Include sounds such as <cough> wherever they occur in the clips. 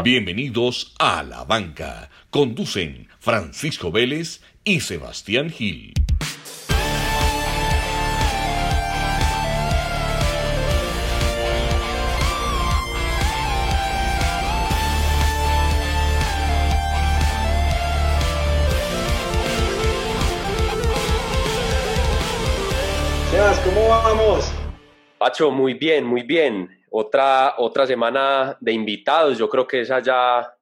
Bienvenidos a La Banca. Conducen Francisco Vélez y Sebastián Gil. Pacho, muy bien, muy bien. Otra, otra semana de invitados, yo creo que esa ya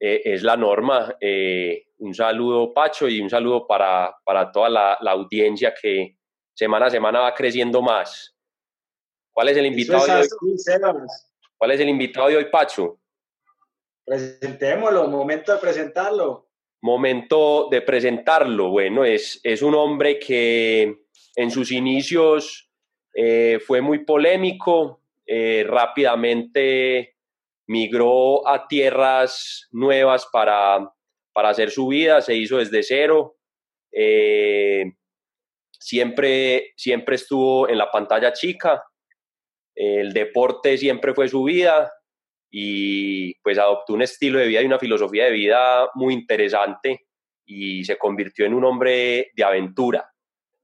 eh, es la norma. Eh, un saludo, Pacho, y un saludo para, para toda la, la, audiencia que semana a semana va creciendo más. ¿Cuál es el invitado de hoy? ¿Cuál es el invitado de hoy, Pacho? Presentémoslo, momento de presentarlo. Momento de presentarlo. Bueno, es, es un hombre que en sus inicios eh, fue muy polémico, eh, rápidamente migró a tierras nuevas para, para hacer su vida, se hizo desde cero, eh, siempre, siempre estuvo en la pantalla chica, el deporte siempre fue su vida y pues adoptó un estilo de vida y una filosofía de vida muy interesante y se convirtió en un hombre de aventura.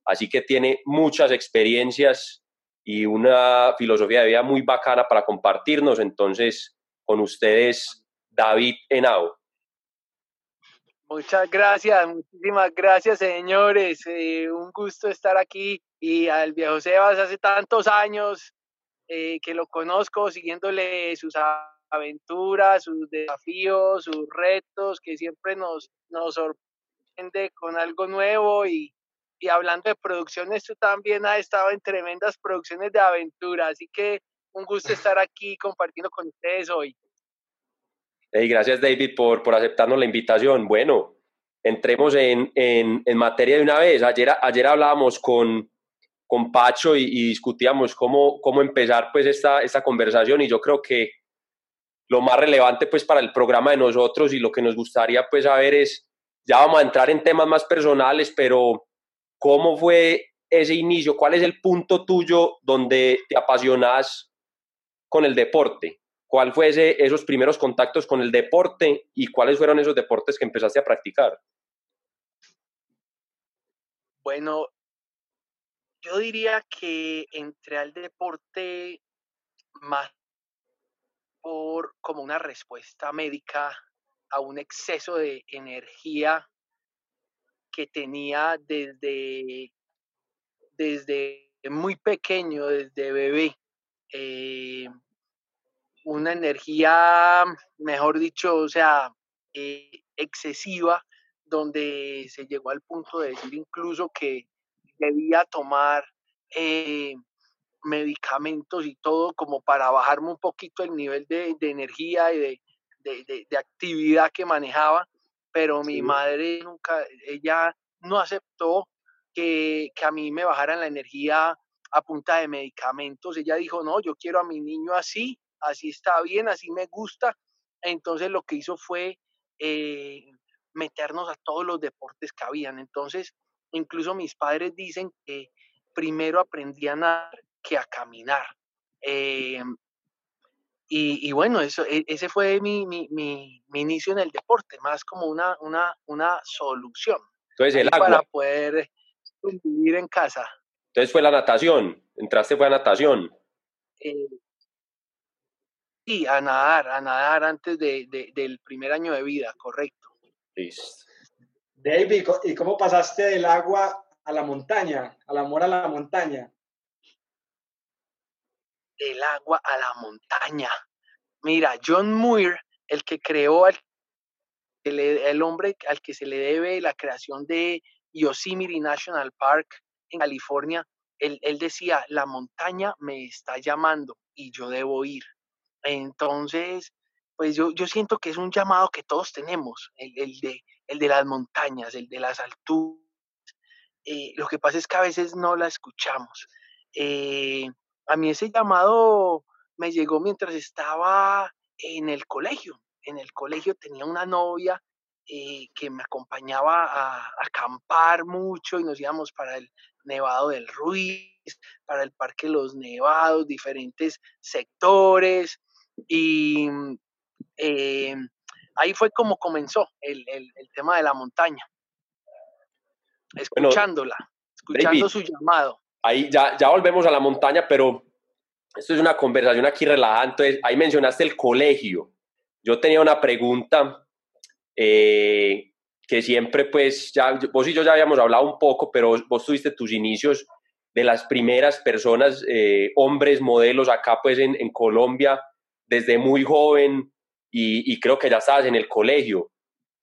Así que tiene muchas experiencias y una filosofía de vida muy bacana para compartirnos. Entonces, con ustedes, David Henao. Muchas gracias, muchísimas gracias, señores. Eh, un gusto estar aquí y al viejo Sebas hace tantos años eh, que lo conozco, siguiéndole sus aventuras, sus desafíos, sus retos, que siempre nos, nos sorprende con algo nuevo y, y hablando de producciones, tú también has estado en tremendas producciones de aventura, así que un gusto <laughs> estar aquí compartiendo con ustedes hoy. Hey, gracias David por, por aceptarnos la invitación. Bueno, entremos en, en, en materia de una vez. Ayer, ayer hablábamos con, con Pacho y, y, discutíamos cómo, cómo empezar pues esta, esta conversación y yo creo que lo más relevante pues para el programa de nosotros y lo que nos gustaría pues saber es, ya vamos a entrar en temas más personales, pero ¿Cómo fue ese inicio? ¿Cuál es el punto tuyo donde te apasionas con el deporte? ¿Cuál fue ese, esos primeros contactos con el deporte y cuáles fueron esos deportes que empezaste a practicar? Bueno, yo diría que entré al deporte más por como una respuesta médica a un exceso de energía que tenía desde, desde muy pequeño, desde bebé. Eh, una energía, mejor dicho, o sea, eh, excesiva, donde se llegó al punto de decir incluso que debía tomar eh, medicamentos y todo como para bajarme un poquito el nivel de, energía y de, de, actividad que manejaba pero mi madre nunca, ella no aceptó que, que, a mí me bajaran la energía a punta de medicamentos. Ella dijo, no, yo quiero a mi niño así, así está bien, así me gusta. Entonces lo que hizo fue eh, meternos a todos los deportes que habían. Entonces, incluso mis padres dicen que primero aprendí a nadar que a caminar. Eh, y, y, bueno, eso, e, ese fue mi, mi, mi, mi, inicio en el deporte, más como una, una, una solución. Entonces el agua. Para poder vivir en casa. Entonces fue la natación, entraste fue a natación. Eh, sí, a nadar, a nadar antes de, de, del primer año de vida, correcto. Listo. David, ¿y cómo pasaste del agua a la montaña, al amor a la montaña? Del agua a la montaña. Mira, John Muir, el que creó al, el, hombre al que se le debe la creación de Yosemite National Park en California, él, él, decía, la montaña me está llamando y yo debo ir. Entonces, pues yo, yo siento que es un llamado que todos tenemos, el, el de, el de las montañas, el de las alturas. Eh, lo que pasa es que a veces no la escuchamos. Eh, a mí ese llamado me llegó mientras estaba en el colegio. En el colegio tenía una novia eh, que me acompañaba a, acampar mucho y nos íbamos para el Nevado del Ruiz, para el Parque Los Nevados, diferentes sectores. Y eh, ahí fue como comenzó el, tema de la montaña. Escuchándola, escuchando su llamado. Ahí ya, volvemos a la montaña, pero esto es una conversación aquí relajante. Ahí mencionaste el colegio. Yo tenía una pregunta eh, que siempre, pues, ya, vos y yo ya habíamos hablado un poco, pero vos, tuviste tus inicios de las primeras personas, eh, hombres, modelos acá, pues, en, en Colombia, desde muy joven y, y, creo que ya estabas en el colegio.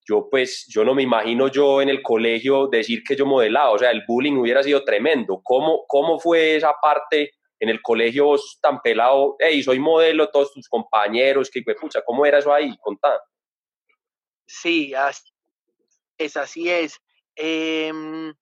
Yo, pues, yo no me imagino yo en el colegio decir que yo modelaba, o sea, el bullying hubiera sido tremendo. ¿Cómo, cómo fue esa parte en el colegio vos tan pelado? Hey, soy modelo, todos tus compañeros, que, ¿cómo era eso ahí? Contá. Sí, es así es. Em,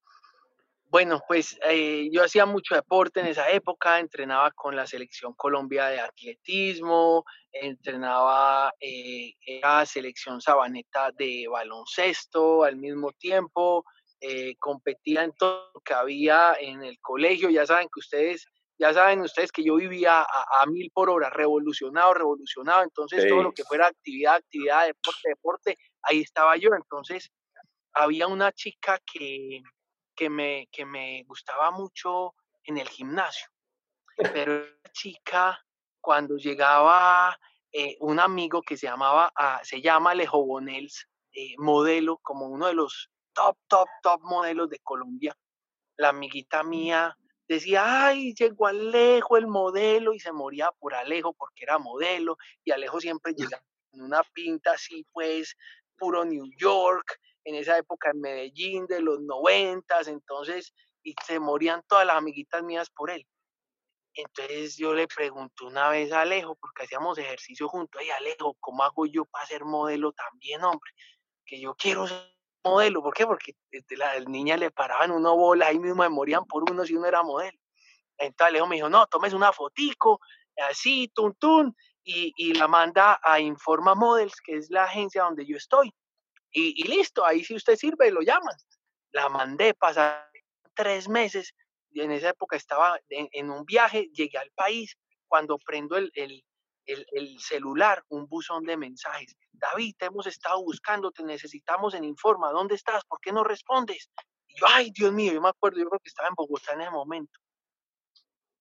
bueno, pues eh, yo hacía mucho deporte en esa época, entrenaba con la selección Colombia de atletismo, entrenaba eh, la selección sabaneta de baloncesto al mismo tiempo, eh, competía en todo lo que había en el colegio, ya saben que ustedes ya saben ustedes que yo vivía a, mil por hora, revolucionado, revolucionado, entonces todo lo que fuera actividad, actividad, deporte, deporte, ahí estaba yo. Entonces había una chica que, que, me, que me gustaba mucho en el gimnasio, pero la chica cuando llegaba eh, un amigo que se llamaba, ah, se llama Alejo Bonels, eh, modelo, como uno de los top, top, top modelos de Colombia, la amiguita mía decía, ay, llegó Alejo el modelo y se moría por Alejo porque era modelo y Alejo siempre llegaba en una pinta así, pues, puro New York, en esa época en Medellín de los noventas, entonces, y se morían todas las amiguitas mías por él. Entonces yo le pregunté una vez a Alejo, porque hacíamos ejercicio juntos, ay Alejo, ¿cómo hago yo para ser modelo también, hombre? Que yo quiero ser modelo. ¿Por qué? Porque este, la niña le paraban una bola, ahí mismo me morían por uno si uno era modelo. Entonces Alejo me dijo, no, tomes una fotico, así, tun, tun, y, y, la manda a Informa Models, que es la agencia donde yo estoy. Y, listo, ahí si usted sirve, lo llaman. La mandé, pasar tres meses, y en esa época estaba en, un viaje, llegué al país, cuando prendo el, el, el, el celular, un buzón de mensajes David, te hemos estado buscando, te necesitamos en Informa, ¿dónde estás? ¿Por qué no respondes? Y yo, ay, Dios mío, yo me acuerdo, yo creo que estaba en Bogotá en ese momento.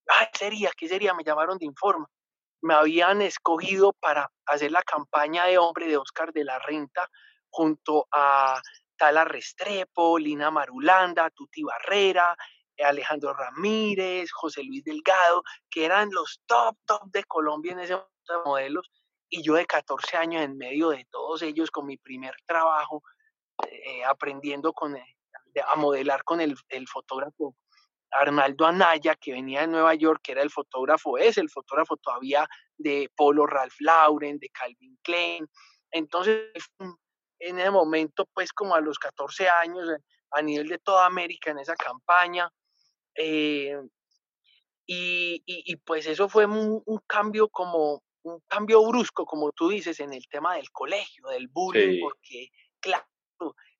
Ay, ¿qué sería? ¿Qué sería? Me llamaron de Informa. Me habían escogido para hacer la campaña de hombre de Oscar de la Renta junto a Tala Restrepo, Lina Marulanda, Tuti Barrera, Alejandro Ramírez, José Luis Delgado, que eran los top, top de Colombia en ese momento de modelos y yo de 14 años en medio de todos ellos con mi primer trabajo, eh, aprendiendo eh, a modelar con el, fotógrafo Arnaldo Anaya, que venía de Nueva York, que era el fotógrafo, es el fotógrafo todavía de Polo Ralph Lauren, de Calvin Klein. Entonces, en ese momento, pues como a los 14 años, eh, a nivel de toda América en esa campaña, y, y, y, pues eso fue un, un, cambio como un cambio brusco, como tú dices, en el tema del colegio, del bullying, porque, claro,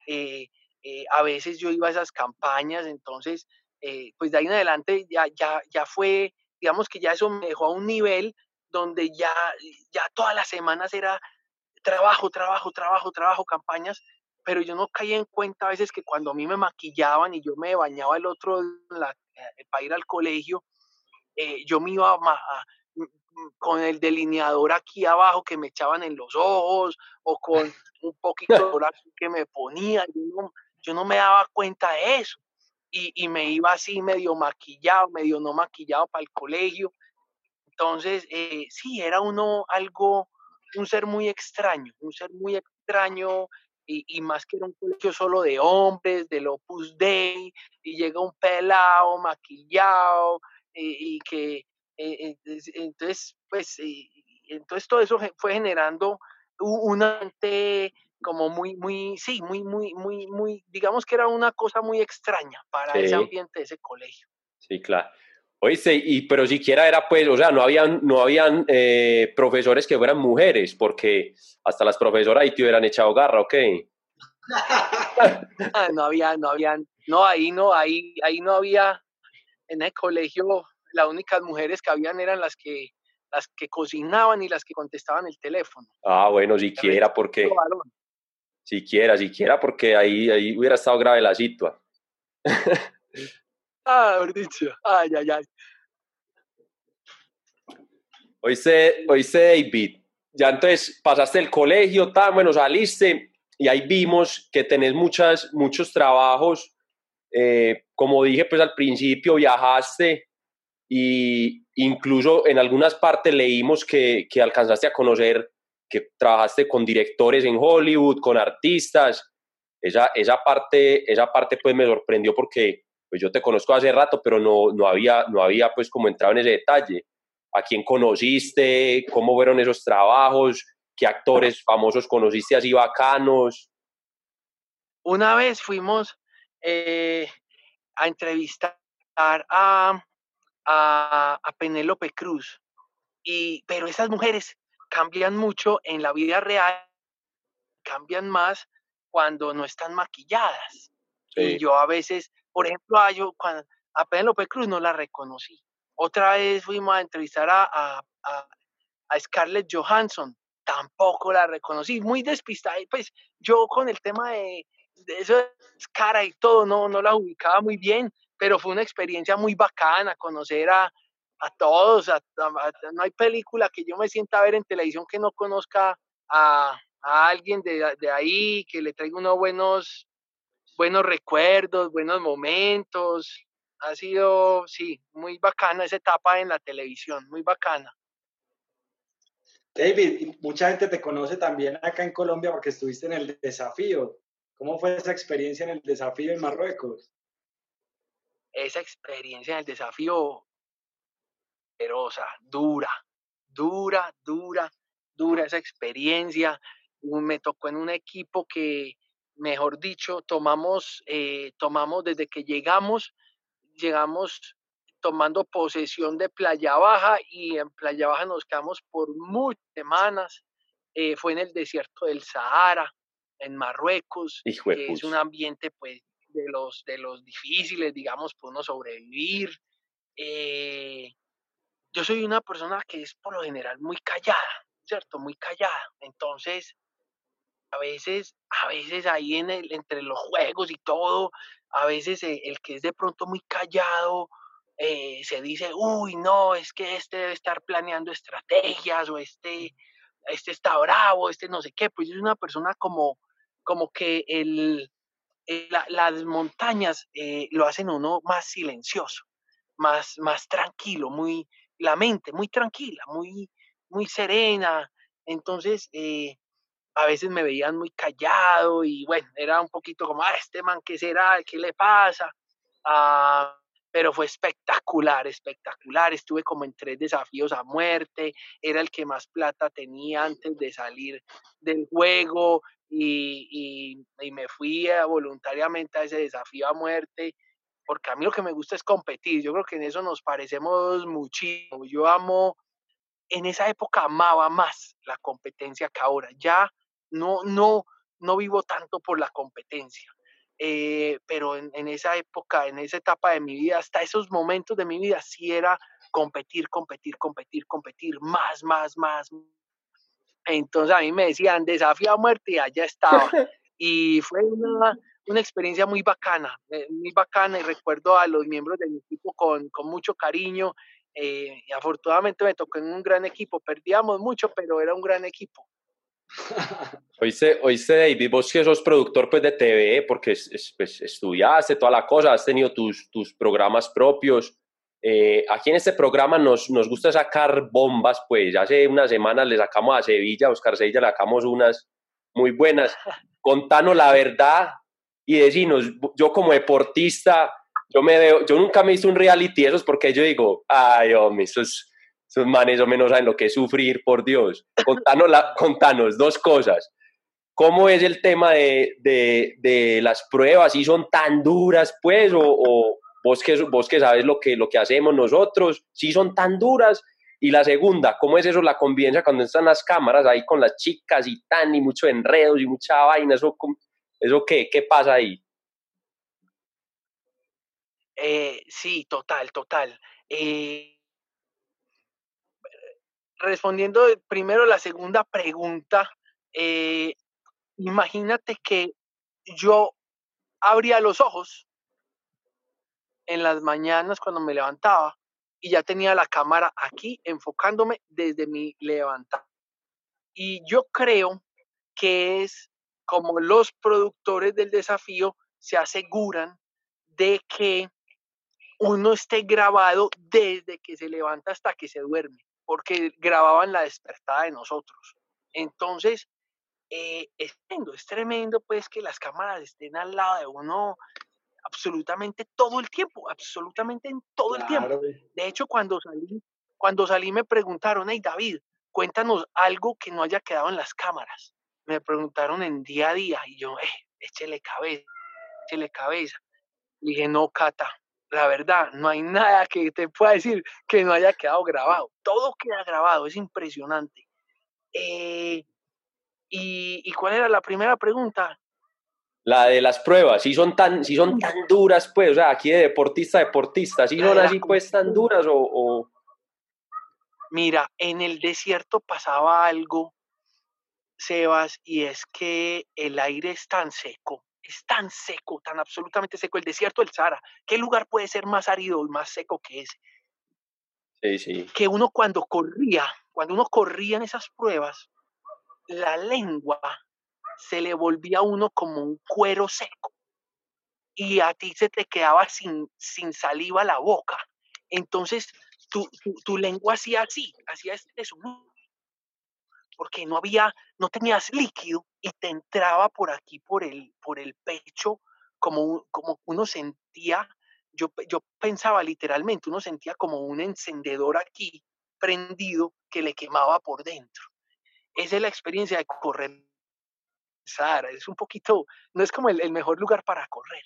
eh, eh, a veces yo iba a esas campañas, entonces, eh, pues de ahí en adelante ya, ya, ya fue, digamos que ya eso me dejó a un nivel donde ya, ya todas las semanas era trabajo, trabajo, trabajo, trabajo, campañas, pero yo no caía en cuenta a veces que cuando a mí me maquillaban y yo me bañaba el otro para ir al colegio, yo me iba a, con el delineador aquí abajo que me echaban en los ojos o con <laughs> un poquito de que me ponía. Yo no, me daba cuenta de eso. Y, y, me iba así medio maquillado, medio no maquillado para el colegio. Entonces, eh, sí, era uno algo, un ser muy extraño, un ser muy extraño y, y, más que era un colegio solo de hombres, del Opus Dei, y llega un pelado maquillado y, y que eh, eh, entonces, pues, entonces todo eso fue generando un ambiente como muy, muy, sí, muy, muy, muy, muy, digamos que era una cosa muy extraña para ese ambiente de ese colegio. Sí, claro. Oíste, y pero siquiera era pues, o sea, no habían, no habían eh, profesores que fueran mujeres, porque hasta las profesoras ahí te hubieran echado garra, ¿ok? <laughs> Ah, no había, no había, no, ahí no, ahí, ahí no había, en el colegio las únicas mujeres que habían eran las que las que cocinaban y las que contestaban el teléfono. Ah, bueno, siquiera porque... Siquiera, siquiera porque ahí, ahí hubiera estado grave la situación. Ah, dicho. Ay, ay, ay. Oíste, oíste, David, ya entonces pasaste el colegio, tan bueno, saliste y ahí vimos que tenés muchas, muchos trabajos. Eh, como dije pues al principio, viajaste y incluso en algunas partes leímos que, que alcanzaste a conocer que trabajaste con directores en Hollywood, con artistas. Esa, esa, parte, esa parte pues me sorprendió porque pues yo te conozco hace rato, pero no, no, había, no había pues como entrado en ese detalle. ¿A quién conociste? ¿Cómo fueron esos trabajos? ¿Qué actores <laughs> famosos conociste así bacanos? Una vez fuimos eh, a entrevistar a, a, a Penélope Cruz, y, pero esas mujeres cambian mucho en la vida real, cambian más cuando no están maquilladas. Y yo a veces, por ejemplo, a, yo, cuando, a Penélope Cruz no la reconocí. Otra vez fuimos a entrevistar a, a, a, Scarlett Johansson, tampoco la reconocí, muy despistada. Pues yo con el tema de, de eso cara y todo, no, no la ubicaba muy bien, pero fue una experiencia muy bacana conocer a, a todos, no hay película que yo me sienta a ver en televisión que no conozca a, a alguien de, de, ahí, que le traiga unos buenos, buenos recuerdos, buenos momentos. Ha sido, sí, muy bacana esa etapa en la televisión, muy bacana. David, mucha gente te conoce también acá en Colombia porque estuviste en el desafío. ¿Cómo fue esa experiencia en el desafío en Marruecos? Esa experiencia en el desafío dura, dura, dura, dura esa experiencia. Me tocó en un equipo que, mejor dicho, tomamos, eh, tomamos desde que llegamos, llegamos tomando posesión de Playa Baja y en Playa Baja nos quedamos por muchas semanas. Eh, fue en el desierto del Sahara, en Marruecos, que es un ambiente pues de los, de los difíciles, digamos, por uno sobrevivir. Eh, yo soy una persona que es por lo general muy callada, ¿cierto? Muy callada. Entonces, a veces, a veces ahí en el, entre los juegos y todo, a veces eh, el, que es de pronto muy callado eh, se dice, uy, no, es que este debe estar planeando estrategias o este, este está bravo, este no sé qué. Pues es una persona como, como que el, las montañas eh, lo hacen uno más silencioso, más, más tranquilo, muy, la mente muy tranquila, muy, muy serena. Entonces, eh, a veces me veían muy callado y bueno, era un poquito como, ah, este man, ¿qué será? ¿Qué le pasa? Ah, pero fue espectacular, espectacular. Estuve como en tres desafíos a muerte, era el que más plata tenía antes de salir del juego y, y me fui voluntariamente a ese desafío a muerte porque a mí lo que me gusta es competir. Yo creo que en eso nos parecemos muchísimo. Yo amo, en esa época amaba más la competencia que ahora. Ya no, no, no vivo tanto por la competencia. Eh, pero en, en, esa época, en esa etapa de mi vida, hasta esos momentos de mi vida, sí era competir, competir, competir, competir, más, más, más. Entonces a mí me decían, desafío a muerte y allá estaba. <laughs> Y fue una, una experiencia muy bacana, eh, muy bacana y recuerdo a los miembros de mi equipo con, con mucho cariño. Eh, y afortunadamente me tocó en un gran equipo, perdíamos mucho, pero era un gran equipo. <laughs> Oíste, oíste David, vos que sos productor pues, de TV, porque pues, estudiaste toda la cosa, has tenido tus, tus programas propios. Eh, aquí en este programa nos, nos gusta sacar bombas, pues hace unas semanas le sacamos a Sevilla, a Oscar Sevilla le sacamos unas muy buenas. Contanos la verdad y decirnos, yo como deportista, yo me veo, yo nunca me hice un reality esos porque yo digo, ay, hombre, esos, esos manes o menos saben lo que es sufrir, por Dios. Contanos, dos cosas. ¿Cómo es el tema de, de, de las pruebas? ¿Si son tan duras, pues? ¿O, o vos, que, vos que sabes lo que, lo que hacemos nosotros? ¿Si son tan duras? Y la segunda, ¿cómo es eso la convivencia cuando están las cámaras ahí con las chicas y tan, y mucho enredos y mucha vaina? Eso, ¿Eso qué? ¿Qué pasa ahí? Eh, sí, total, total. Eh, respondiendo primero la segunda pregunta, eh, imagínate que yo abría los ojos en las mañanas cuando me levantaba y ya tenía la cámara aquí enfocándome desde mi levantada. Y yo creo que es como los productores del desafío se aseguran de que uno esté grabado desde que se levanta hasta que se duerme, porque grababan la despertada de nosotros. Entonces, eh, es tremendo, es tremendo pues que las cámaras estén al lado de uno absolutamente todo el tiempo, absolutamente en todo el tiempo. De hecho, cuando salí, cuando salí me preguntaron, hey David, cuéntanos algo que no haya quedado en las cámaras. Me preguntaron en día a día y yo, eh, échele cabeza, échele cabeza. dije, no, Cata, la verdad, no hay nada que te pueda decir que no haya quedado grabado. Todo queda grabado, es impresionante. Eh, y, ¿Y cuál era la primera pregunta? La de las pruebas, si son tan, si son tan duras, pues, o sea, aquí de deportista a deportista, si son así pues tan duras o, Mira, en el desierto pasaba algo, Sebas, y es que el aire es tan seco, es tan seco, tan absolutamente seco, el desierto del Sahara. ¿Qué lugar puede ser más árido y más seco que ese? Sí, sí. Que uno cuando corría, cuando uno corría en esas pruebas, la lengua se le volvía a uno como un cuero seco y a ti se te quedaba sin, sin saliva la boca. Entonces tu, tu, lengua hacía así, hacía este sonido, porque no había, no tenías líquido y te entraba por aquí, por el, por el pecho, como, como uno sentía, yo, yo pensaba literalmente, uno sentía como un encendedor aquí prendido que le quemaba por dentro. Esa es la experiencia de correr Sara, es un poquito, no es como el, mejor lugar para correr.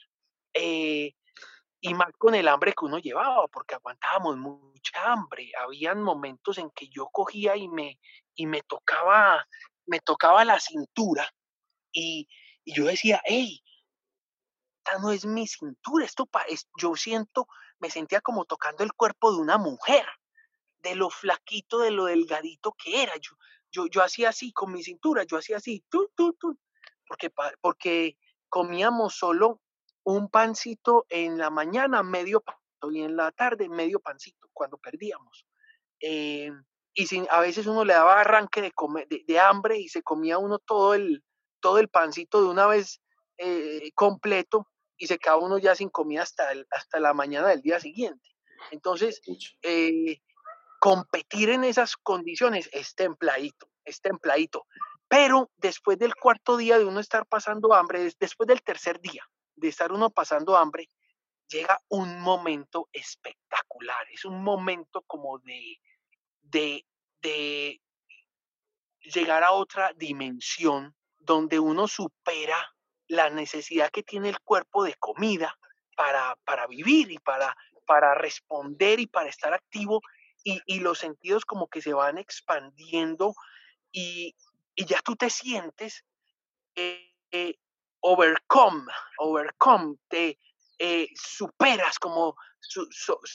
Eh, y más con el hambre que uno llevaba, porque aguantábamos mucha hambre. Habían momentos en que yo cogía y me, y me tocaba, me tocaba la cintura y, yo decía, hey, esta no es mi cintura, esto yo siento, me sentía como tocando el cuerpo de una mujer, de lo flaquito, de lo delgadito que era. Yo, yo, yo hacía así con mi cintura, yo hacía así, tú, tú, tú, porque, porque comíamos solo un pancito en la mañana, medio pancito, y en la tarde medio pancito, cuando perdíamos. Eh, y sin, a veces uno le daba arranque de, de, hambre y se comía uno todo el, todo el pancito de una vez eh, completo y se quedaba uno ya sin comida hasta, hasta la mañana del día siguiente. Entonces, eh, competir en esas condiciones es templadito, es templadito. Pero después del cuarto día de uno estar pasando hambre, después del tercer día de estar uno pasando hambre, llega un momento espectacular. Es un momento como de, de, de llegar a otra dimensión donde uno supera la necesidad que tiene el cuerpo de comida para, para vivir y para, para responder y para estar activo y, y, los sentidos como que se van expandiendo y, y ya tú te sientes eh, eh, overcome, overcome, te eh, superas, como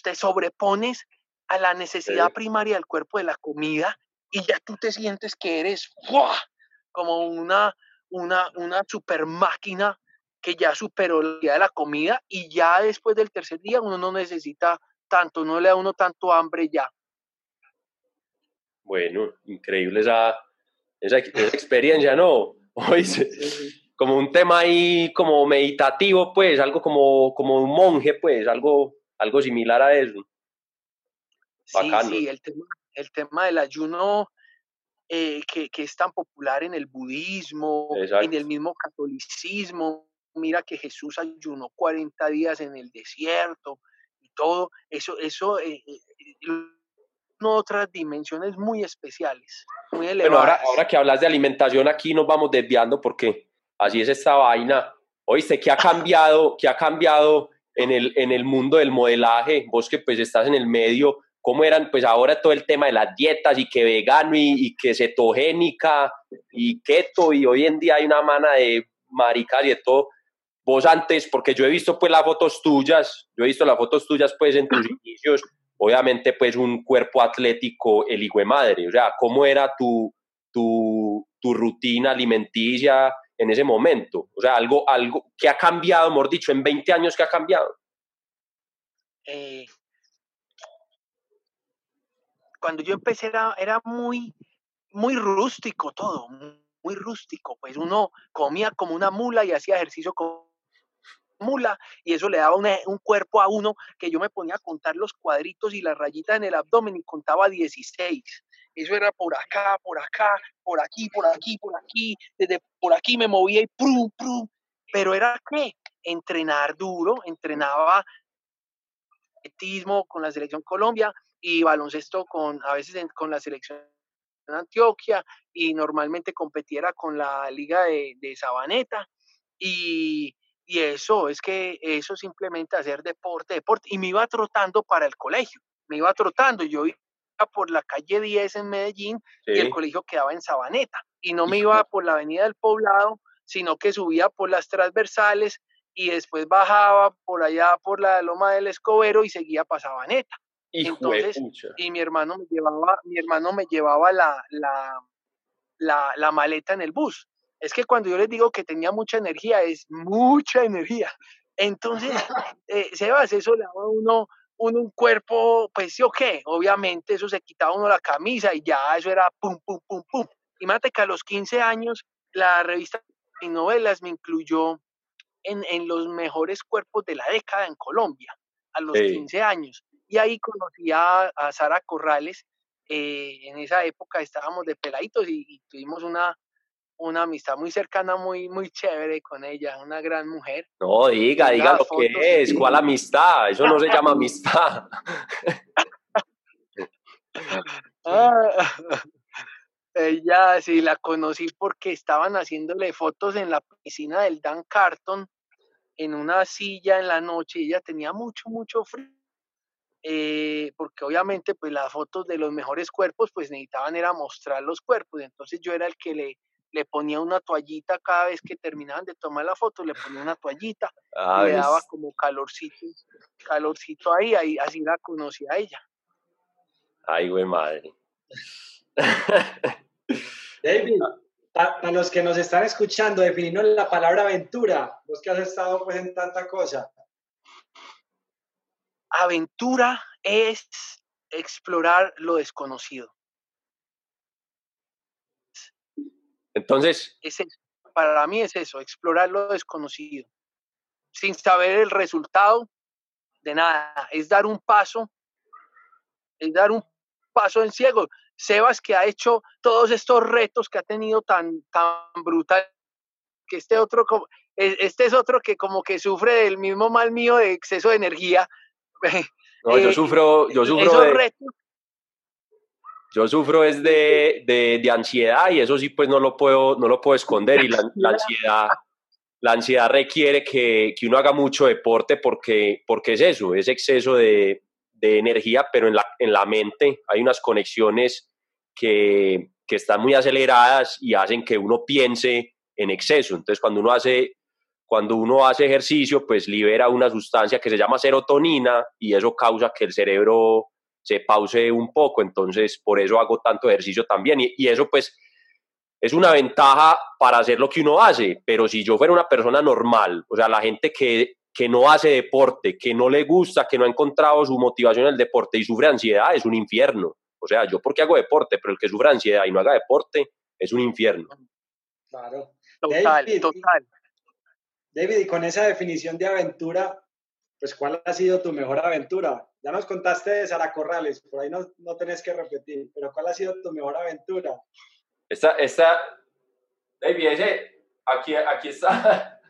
te sobrepones a la necesidad primaria del cuerpo de la comida y ya tú te sientes que eres como una, una, una super máquina que ya superó el día de la comida y ya después del tercer día uno no necesita tanto, no le da uno tanto hambre ya. Bueno, increíble esa, esa, experiencia, ¿no? <laughs> como un tema ahí como meditativo, pues, algo como, como un monje, pues, algo, algo similar a eso. Sí, sí, el tema, el tema del ayuno eh, que, que, es tan popular en el budismo, en el mismo catolicismo. Mira que Jesús ayunó 40 días en el desierto y todo. Eso, eso eh, eh otras dimensiones muy especiales, muy elevadas. Bueno, ahora, ahora que hablas de alimentación, aquí nos vamos desviando porque así es esta vaina. Oíste, ¿qué ha cambiado, qué ha cambiado en el, en el mundo del modelaje? Vos que pues estás en el medio, ¿cómo eran pues ahora todo el tema de las dietas y que vegano y, y que cetogénica y keto y hoy en día hay una mana de maricas y de todo? Vos antes, porque yo he visto pues las fotos tuyas, yo he visto las fotos tuyas pues en tus inicios, obviamente pues un cuerpo atlético el hijo de madre, o sea, ¿cómo era tu, tu, tu rutina alimenticia en ese momento? O sea, algo, algo que ha cambiado, mejor dicho, en 20 años que ha cambiado. Eh, cuando yo empecé era, muy, muy rústico todo, muy rústico, pues uno comía como una mula y hacía ejercicio como mula y eso le daba un cuerpo a uno que yo me ponía a contar los cuadritos y las rayitas en el abdomen y contaba 16. Eso era por acá, por acá, por aquí, por aquí, por aquí, desde por aquí me movía y prum, prum. Pero era que entrenar duro, entrenaba atletismo con la selección Colombia y baloncesto con a veces con la selección Antioquia y normalmente competiera con la liga de, Sabaneta y, y eso, es que eso simplemente hacer deporte, deporte. Y me iba trotando para el colegio, me iba trotando. Yo por la calle 10 en Medellín y el colegio quedaba en Sabaneta. Y no me iba por la avenida del Poblado, sino que subía por las transversales y después bajaba por allá por la Loma del Escobero y seguía para Sabaneta. Entonces, y mi hermano me llevaba, mi hermano me llevaba la, la, la, la maleta en el bus. Es que cuando yo les digo que tenía mucha energía, es mucha energía. Entonces, <laughs> eh, Sebas, eso le daba a uno, un cuerpo, pues sí o qué, obviamente eso se quitaba uno la camisa y ya eso era pum, pum, pum, pum. Imagínate que a los 15 años la revista y novelas me incluyó en, en, los mejores cuerpos de la década en Colombia, a los 15 años. Y ahí conocí a, Sara Corrales. Eh, en esa época estábamos de peladitos y tuvimos una, una amistad muy cercana, muy, muy chévere con ella, una gran mujer. No, diga, diga lo que es, ¿cuál <laughs> amistad? Eso no se llama <laughs> amistad. Ah, <laughs> ella sí la conocí porque estaban haciéndole fotos en la piscina del Dan Carton en una silla en la noche y ella tenía mucho, mucho frío. Eh, porque obviamente pues las fotos de los mejores cuerpos pues necesitaban era mostrar los cuerpos, entonces yo era el que le, le ponía una toallita cada vez que terminaban de tomar la foto, le ponía una toallita y le daba como calorcito, calorcito ahí, ahí, así la conocía a ella. Ay, güey, madre. David, <laughs> para los que nos están escuchando, definimos la palabra aventura, vos que has estado pues en tanta cosa. Aventura es explorar lo desconocido. Entonces... para mí es eso, explorar lo desconocido, sin saber el resultado de nada, es dar un paso, es dar un paso en ciego. Sebas que ha hecho todos estos retos que ha tenido tan, tan brutal, que este otro, e, este es otro que como que sufre del mismo mal mío de exceso de energía. <laughs> No, yo eh, sufro, yo sufro de, retos, yo sufro es de, de, ansiedad y eso sí pues no lo puedo, no lo puedo esconder y la, ansiedad, la ansiedad requiere que, que, uno haga mucho deporte porque, porque es eso, es exceso de, de energía, pero en la, en la mente hay unas conexiones que, que están muy aceleradas y hacen que uno piense en exceso. Entonces cuando uno hace cuando uno hace ejercicio, pues libera una sustancia que se llama serotonina y eso causa que el cerebro se pause un poco, entonces por eso hago tanto ejercicio también y, eso pues es una ventaja para hacer lo que uno hace, pero si yo fuera una persona normal, o sea, la gente que, que no hace deporte, que no le gusta, que no ha encontrado su motivación en el deporte y sufre ansiedad, es un infierno. O sea, yo porque hago deporte, pero el que sufre ansiedad y no haga deporte es un infierno. Claro. Total, David, total. David, y con esa definición de aventura, pues ¿cuál ha sido tu mejor aventura? Ya nos contaste de Sara Corrales, por ahí no, no tenés que repetir, pero ¿cuál ha sido tu mejor aventura? Esta, esta, David, ese, aquí, aquí está. <laughs>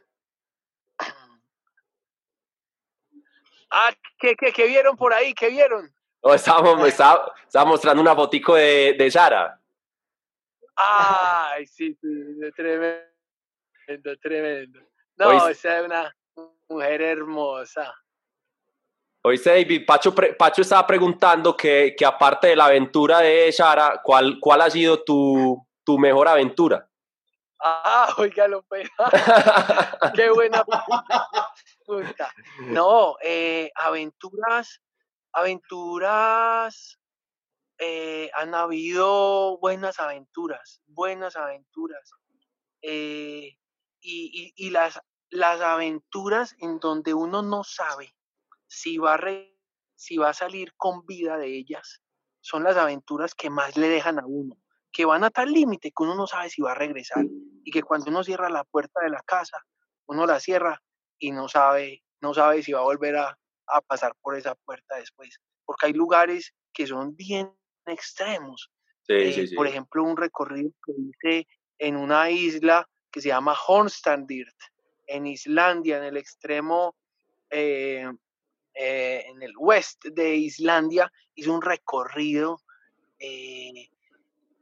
Ah, ¿qué, qué, qué vieron por ahí? ¿Qué vieron? No, estábamos, estaba, estaba mostrando una fotico de, de Sara. Ay, sí, sí, tremendo, tremendo. No, esa es una mujer hermosa. Oíste, David, Pacho, Pacho estaba preguntando que, que, aparte de la aventura de Sara, ¿cuál, cuál ha sido tu, tu mejor aventura? Ah, <laughs> oígalo, pues. <laughs> Qué buena pregunta. No, eh, aventuras, aventuras, eh, han habido buenas aventuras, buenas aventuras. Eh, y, las, las aventuras en donde uno no sabe si va, a si va a salir con vida de ellas, son las aventuras que más le dejan a uno, que van a tal límite que uno no sabe si va a regresar y que cuando uno cierra la puerta de la casa, uno la cierra y no sabe, no sabe si va a volver a, pasar por esa puerta después, porque hay lugares que son bien extremos. Eh, por ejemplo, un recorrido que hice en una isla que se llama Hornstandirt, en Islandia, en el extremo, eh, eh, en el oeste de Islandia, hice un recorrido eh,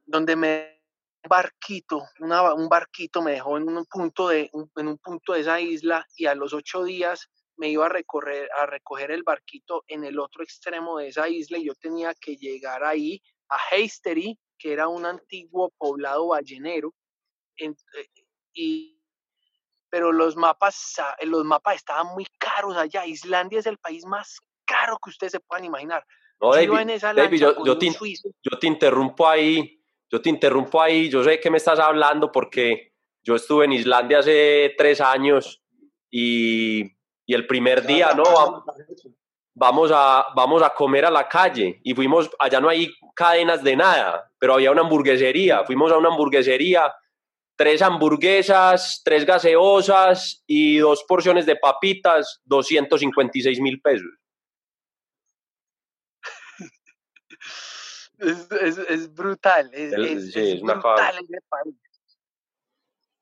donde me un barquito, un barquito me dejó en un punto de en un punto de esa isla y a los ocho días me iba a recorrer a recoger el barquito en el otro extremo de esa isla y yo tenía que llegar ahí a Heistery, que era un antiguo poblado ballenero, y, pero los mapas, los mapas estaban muy caros allá. Islandia es el país más caro que ustedes se puedan imaginar. No, David, yo, te, yo, te, interrumpo ahí, yo te interrumpo ahí, yo sé que me estás hablando porque yo estuve en Islandia hace tres años y, y el primer día, ¿no? Vamos a, vamos a comer a la calle y fuimos, allá no hay cadenas de nada, pero había una hamburguesería, fuimos a una hamburguesería tres hamburguesas, tres gaseosas y dos porciones de papitas, 256 mil pesos. <laughs> Es, brutal, es, brutal ese país.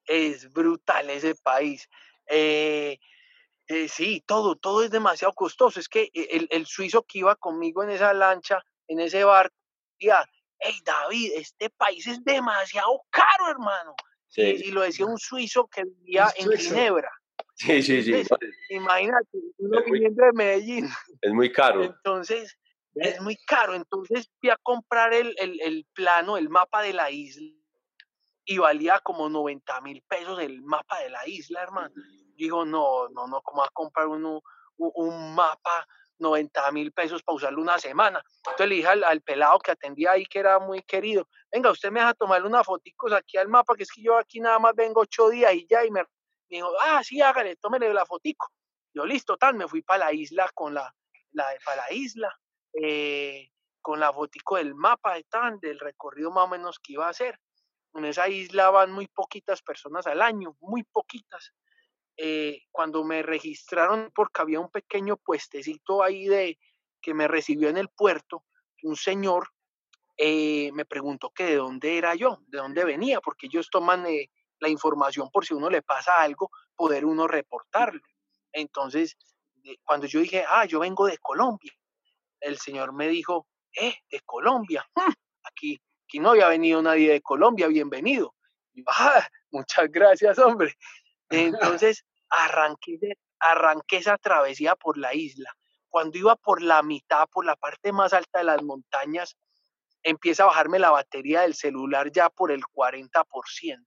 Es brutal ese país. Eh, eh, sí, todo, todo es demasiado costoso. Es que el, el, suizo que iba conmigo en esa lancha, en ese barco, decía, hey David, este país es demasiado caro, hermano. Y, lo decía un suizo que vivía en Ginebra. Sí, sí, sí. imagínate, uno viniendo de Medellín. Es muy caro. Entonces, es muy caro. Entonces fui a comprar el, el, plano, el mapa de la isla, y valía como 90 mil pesos el mapa de la isla, hermano. Digo, no, no, no, ¿cómo va a comprar uno un mapa 90 mil pesos para usarlo una semana. Entonces le dije al, pelado que atendía ahí, que era muy querido, venga, usted me deja tomarle una fotico aquí al mapa, que es que yo aquí nada más vengo ocho días y ya, y me, dijo, ah, sí, hágale, tómele la fotico. Yo, listo, tal, me fui para la isla con la, la para la isla, eh, con la fotico del mapa de tan, del recorrido más o menos que iba a hacer. En esa isla van muy poquitas personas al año, muy poquitas. Eh, cuando me registraron, porque había un pequeño puestecito ahí de que me recibió en el puerto, un señor eh, me preguntó que de dónde era yo, de dónde venía, porque ellos toman eh, la información por si uno le pasa algo, poder uno reportarlo. Entonces, cuando yo dije, ah, yo vengo de Colombia, el señor me dijo, eh, de Colombia, ¡mm! aquí, aquí no había venido nadie de Colombia, bienvenido. <laughs> ah, muchas gracias, hombre. Entonces arranqué, arranqué esa travesía por la isla. Cuando iba por la mitad, por la parte más alta de las montañas, empieza a bajarme la batería del celular ya por el 40%.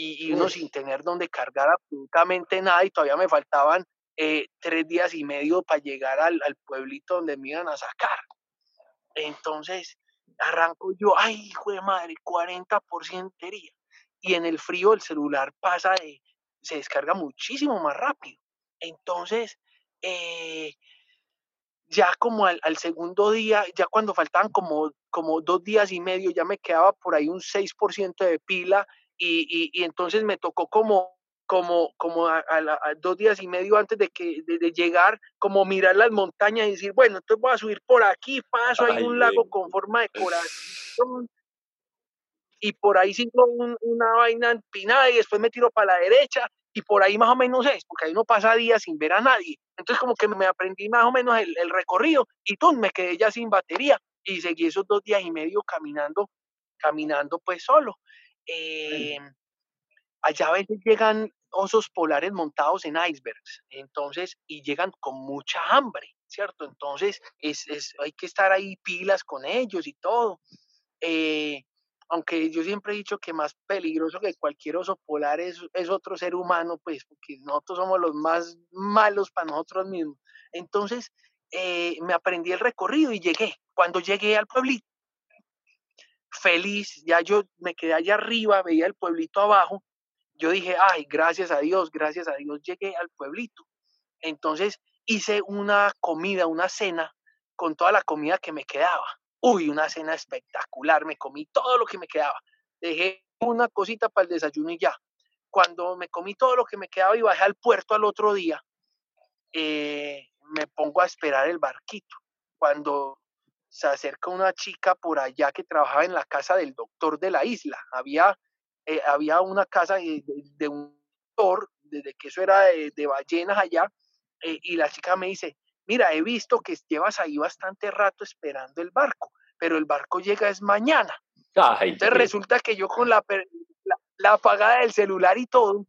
Y, uno sin tener donde cargar absolutamente nada y todavía me faltaban eh, tres días y medio para llegar al, al, pueblito donde me iban a sacar. Entonces arranco yo, ay, hijo de madre, 40% Y en el frío el celular pasa de se descarga muchísimo más rápido. Entonces, eh, ya como al, segundo día, ya cuando faltaban como, como dos días y medio, ya me quedaba por ahí un 6% de pila y, y, entonces me tocó como, como, como a, dos días y medio antes de, que, de, llegar, como mirar las montañas y decir, bueno, entonces voy a subir por aquí, paso, hay un lago con forma de corazón, y por ahí sigo una vaina empinada y después me tiro para la derecha y por ahí más o menos es, porque ahí no pasa días sin ver a nadie. Entonces como que me aprendí más o menos el, recorrido y tú me quedé ya sin batería y seguí esos dos días y medio caminando, caminando pues solo. Em, allá a veces llegan osos polares montados en icebergs, entonces, y llegan con mucha hambre, ¿cierto? Entonces, es, es, hay que estar ahí pilas con ellos y todo. Eh, aunque yo siempre he dicho que más peligroso que cualquier oso polar es, es, otro ser humano, pues porque nosotros somos los más malos para nosotros mismos. Entonces, eh, me aprendí el recorrido y llegué. Cuando llegué al pueblito, feliz, ya yo me quedé allá arriba, veía el pueblito abajo, yo dije, ay, gracias a Dios, gracias a Dios llegué al pueblito. Entonces hice una comida, una cena con toda la comida que me quedaba. Uy, una cena espectacular, me comí todo lo que me quedaba. Dejé una cosita para el desayuno y ya. Cuando me comí todo lo que me quedaba y bajé al puerto al otro día, eh, me pongo a esperar el barquito. Cuando se acerca una chica por allá que trabajaba en la casa del doctor de la isla. Había, eh, había una casa de, un doctor, desde que eso era de, ballenas allá, eh, y la chica me dice, mira, he visto que llevas ahí bastante rato esperando el barco, pero el barco llega es mañana. Entonces resulta que yo con la, la, apagada del celular y todo,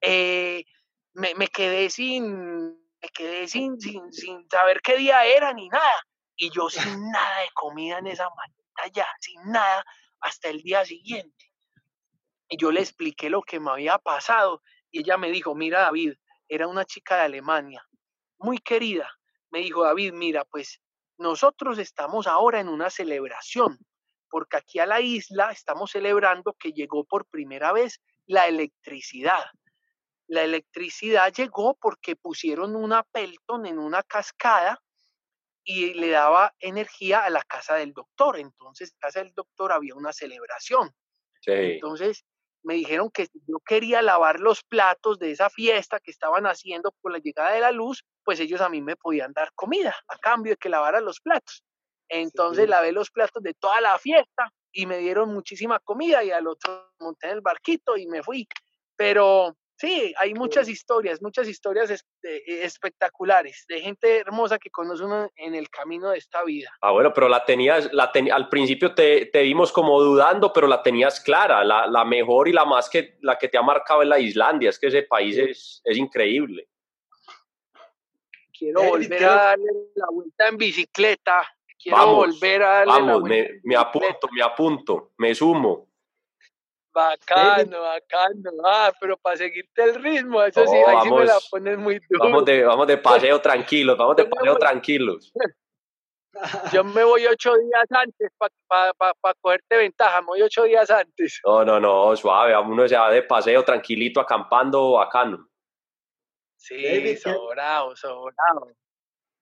eh, me, me, quedé sin, me quedé sin, sin, sin saber qué día era ni nada y yo sin nada de comida en esa maleta ya, sin nada, hasta el día siguiente. Y yo le expliqué lo que me había pasado y ella me dijo, mira David, era una chica de Alemania, muy querida. Me dijo, David, mira, pues nosotros estamos ahora en una celebración, porque aquí a la isla estamos celebrando que llegó por primera vez la electricidad. La electricidad llegó porque pusieron una Pelton en una cascada y le daba energía a la casa del doctor. Entonces, en casa del doctor había una celebración. Entonces, me dijeron que si yo quería lavar los platos de esa fiesta que estaban haciendo por la llegada de la luz, pues ellos a mí me podían dar comida a cambio de que lavara los platos. Entonces lavé los platos de toda la fiesta y me dieron muchísima comida y al otro monté en el barquito y me fui. Pero Sí, hay muchas historias, muchas historias eh, espectaculares de gente hermosa que conoce uno en el camino de esta vida. Ah, bueno, pero la tenías, la al principio te, te, vimos como dudando, pero la tenías clara, la, la, mejor y la más que la que te ha marcado en la Islandia, es que ese país es, es increíble. Quiero volver a darle la vuelta en bicicleta, quiero volver a darle vamos, la vuelta me, me apunto, me apunto, me sumo. Bacano, bacano. Ah, pero para seguirte el ritmo, eso sí, ahí sí me la pones muy duro. Vamos de, vamos de paseo <laughs> tranquilos, vamos de paseo tranquilos. <laughs> Yo me voy ocho días antes para pa, cogerte ventaja, me voy ocho días antes. No, no, no, suave, uno se va de paseo tranquilito, acampando, bacano. Sí, sobrado, sobrado.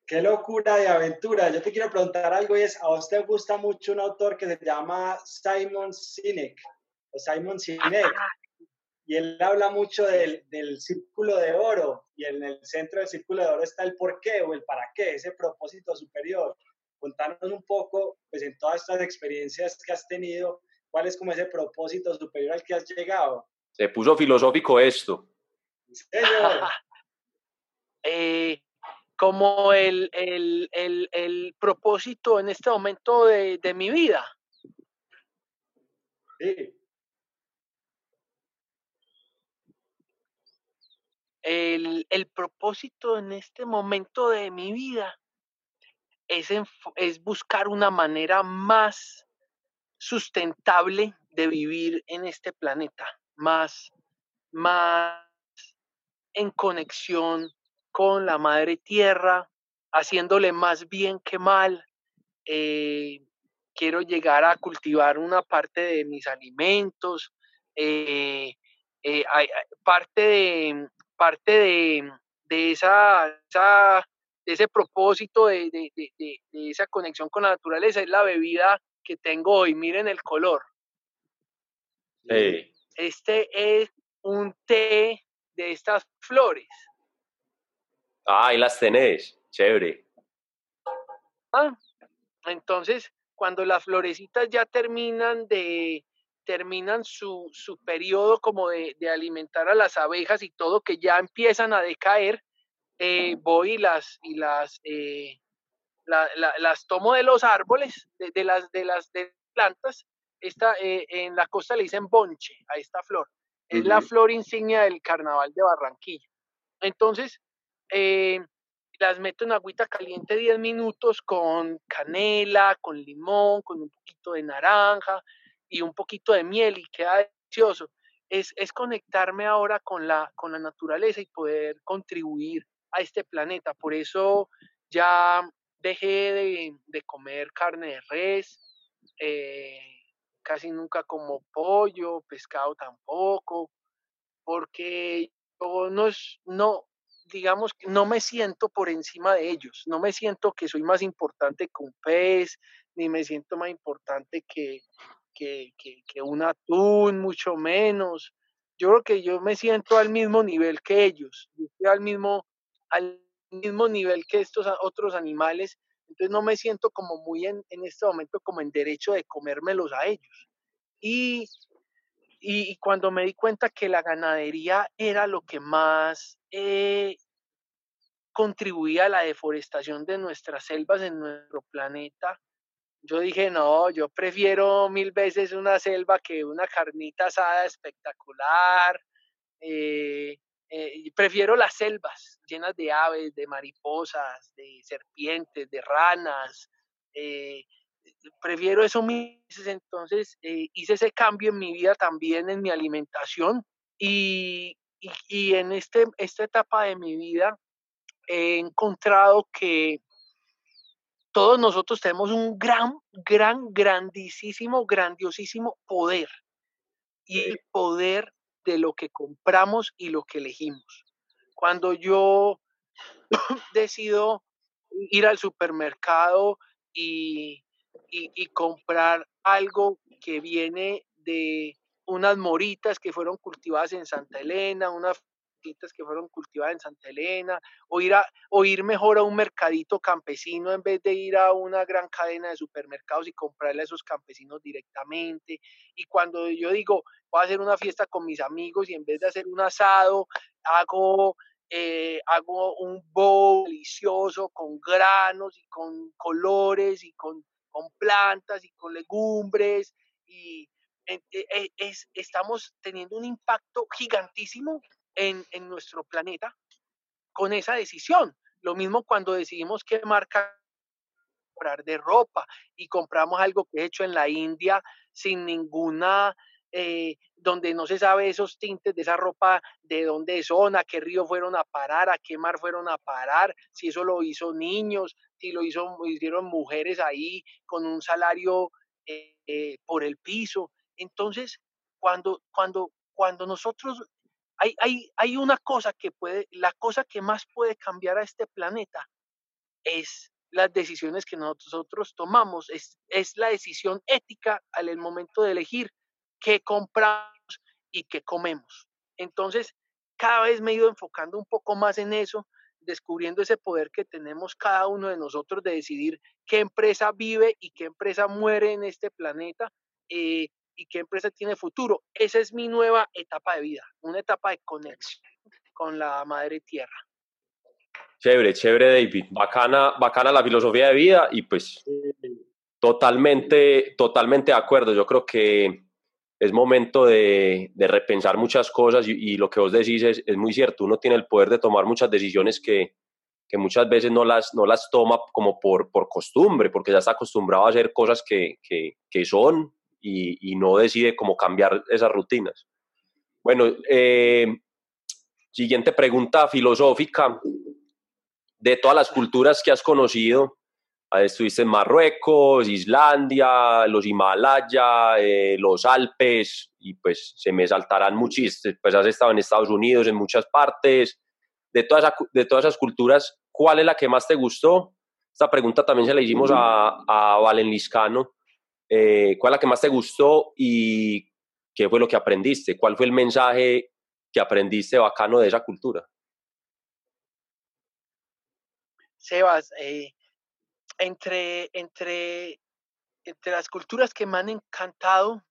Qué locura de aventura. Yo te quiero preguntar algo y es, ¿a usted gusta mucho un autor que se llama Simon Sinek? O Simon Sinek. Y él habla mucho del, del, círculo de oro y en el centro del círculo de oro está el por qué o el para qué, ese propósito superior. Contanos un poco, pues en todas estas experiencias que has tenido, cuál es como ese propósito superior al que has llegado. Se puso filosófico esto. <laughs> eh, como el, el, el, el, propósito en este momento de, de mi vida. Sí. El, propósito en este momento de mi vida es, es buscar una manera más sustentable de vivir en este planeta, más, más en conexión con la madre tierra, haciéndole más bien que mal. Eh, quiero llegar a cultivar una parte de mis alimentos, eh, eh, parte de, parte de, de esa, de ese propósito, de, de, de, esa conexión con la naturaleza, es la bebida que tengo hoy. Miren el color. Este es un té de estas flores. Ah, y las tenés. Chévere. Ah, entonces, cuando las florecitas ya terminan de, terminan su, su periodo como de, alimentar a las abejas y todo, que ya empiezan a decaer, eh, voy y las, y las, eh, las tomo de los árboles, de, las, de las de plantas. Esta, eh, en la costa le dicen bonche a esta flor. Es la flor insignia del carnaval de Barranquilla. Entonces, las meto en agüita caliente 10 minutos con canela, con limón, con un poquito de naranja, y un poquito de miel y queda delicioso. Es, es conectarme ahora con la, con la naturaleza y poder contribuir a este planeta. Por eso ya dejé de, comer carne de res, eh, casi nunca como pollo, pescado tampoco, porque yo no, no, digamos, no me siento por encima de ellos, no me siento que soy más importante que un pez, ni me siento más importante que, que, un atún, mucho menos. Yo creo que yo me siento al mismo nivel que ellos, al mismo, al mismo nivel que estos otros animales, entonces no me siento como muy en, en este momento como en derecho de comérmelos a ellos. Y, y, cuando me di cuenta que la ganadería era lo que más eh, contribuía a la deforestación de nuestras selvas en nuestro planeta, yo dije, no, yo prefiero mil veces una selva que una carnita asada espectacular. Eh, eh, prefiero las selvas llenas de aves, de mariposas, de serpientes, de ranas. Eh, prefiero eso. Entonces hice ese cambio en mi vida también, en mi alimentación. Y, y en este, esta etapa de mi vida he encontrado que todos nosotros tenemos un gran, gran, grandísimo, grandiosísimo poder. Y el poder de lo que compramos y lo que elegimos. Cuando yo <coughs> decido ir al supermercado y, y, comprar algo que viene de unas moritas que fueron cultivadas en Santa Elena, unas que fueron cultivadas en Santa Elena, o ir, a, o ir mejor a un mercadito campesino en vez de ir a una gran cadena de supermercados y comprarle a esos campesinos directamente. Y cuando yo digo, voy a hacer una fiesta con mis amigos y en vez de hacer un asado, hago, eh, hago un bowl delicioso con granos y con colores y con, con plantas y con legumbres y eh, eh, es, estamos teniendo un impacto gigantísimo en, nuestro planeta con esa decisión. Lo mismo cuando decidimos qué marca comprar de ropa y compramos algo que he hecho en la India sin ninguna, eh, donde no se sabe esos tintes de esa ropa, de dónde son, a qué río fueron a parar, a qué mar fueron a parar, si eso lo hizo niños, si lo hizo, hicieron mujeres ahí con un salario eh, eh, por el piso. Entonces, cuando, cuando, cuando nosotros hay, una cosa que puede, la cosa que más puede cambiar a este planeta es las decisiones que nosotros tomamos, es, es la decisión ética al momento de elegir qué compramos y qué comemos. Entonces, cada vez me he ido enfocando un poco más en eso, descubriendo ese poder que tenemos cada uno de nosotros de decidir qué empresa vive y qué empresa muere en este planeta, eh, y qué empresa tiene futuro. Esa es mi nueva etapa de vida, una etapa de conexión con la madre tierra. Chévere, chévere David, bacana, bacana la filosofía de vida y pues totalmente, totalmente de acuerdo. Yo creo que es momento de, de repensar muchas cosas y, lo que vos decís es, es, muy cierto. Uno tiene el poder de tomar muchas decisiones que, que muchas veces no las, no las toma como por, por costumbre, porque ya está acostumbrado a hacer cosas que, que, que son y, no decide cómo cambiar esas rutinas. Bueno, eh, siguiente pregunta filosófica. De todas las culturas que has conocido, estuviste en Marruecos, Islandia, los Himalaya, eh, los Alpes, y pues se me saltarán muchísimos, pues has estado en Estados Unidos, en muchas partes. De todas, de todas esas culturas, ¿cuál es la que más te gustó? Esta pregunta también se la hicimos a, a Valen Liscano. Eh, ¿cuál es la que más te gustó y qué fue lo que aprendiste? ¿Cuál fue el mensaje que aprendiste bacano de esa cultura? Sebas, eh, entre, entre, entre las culturas que me han encantado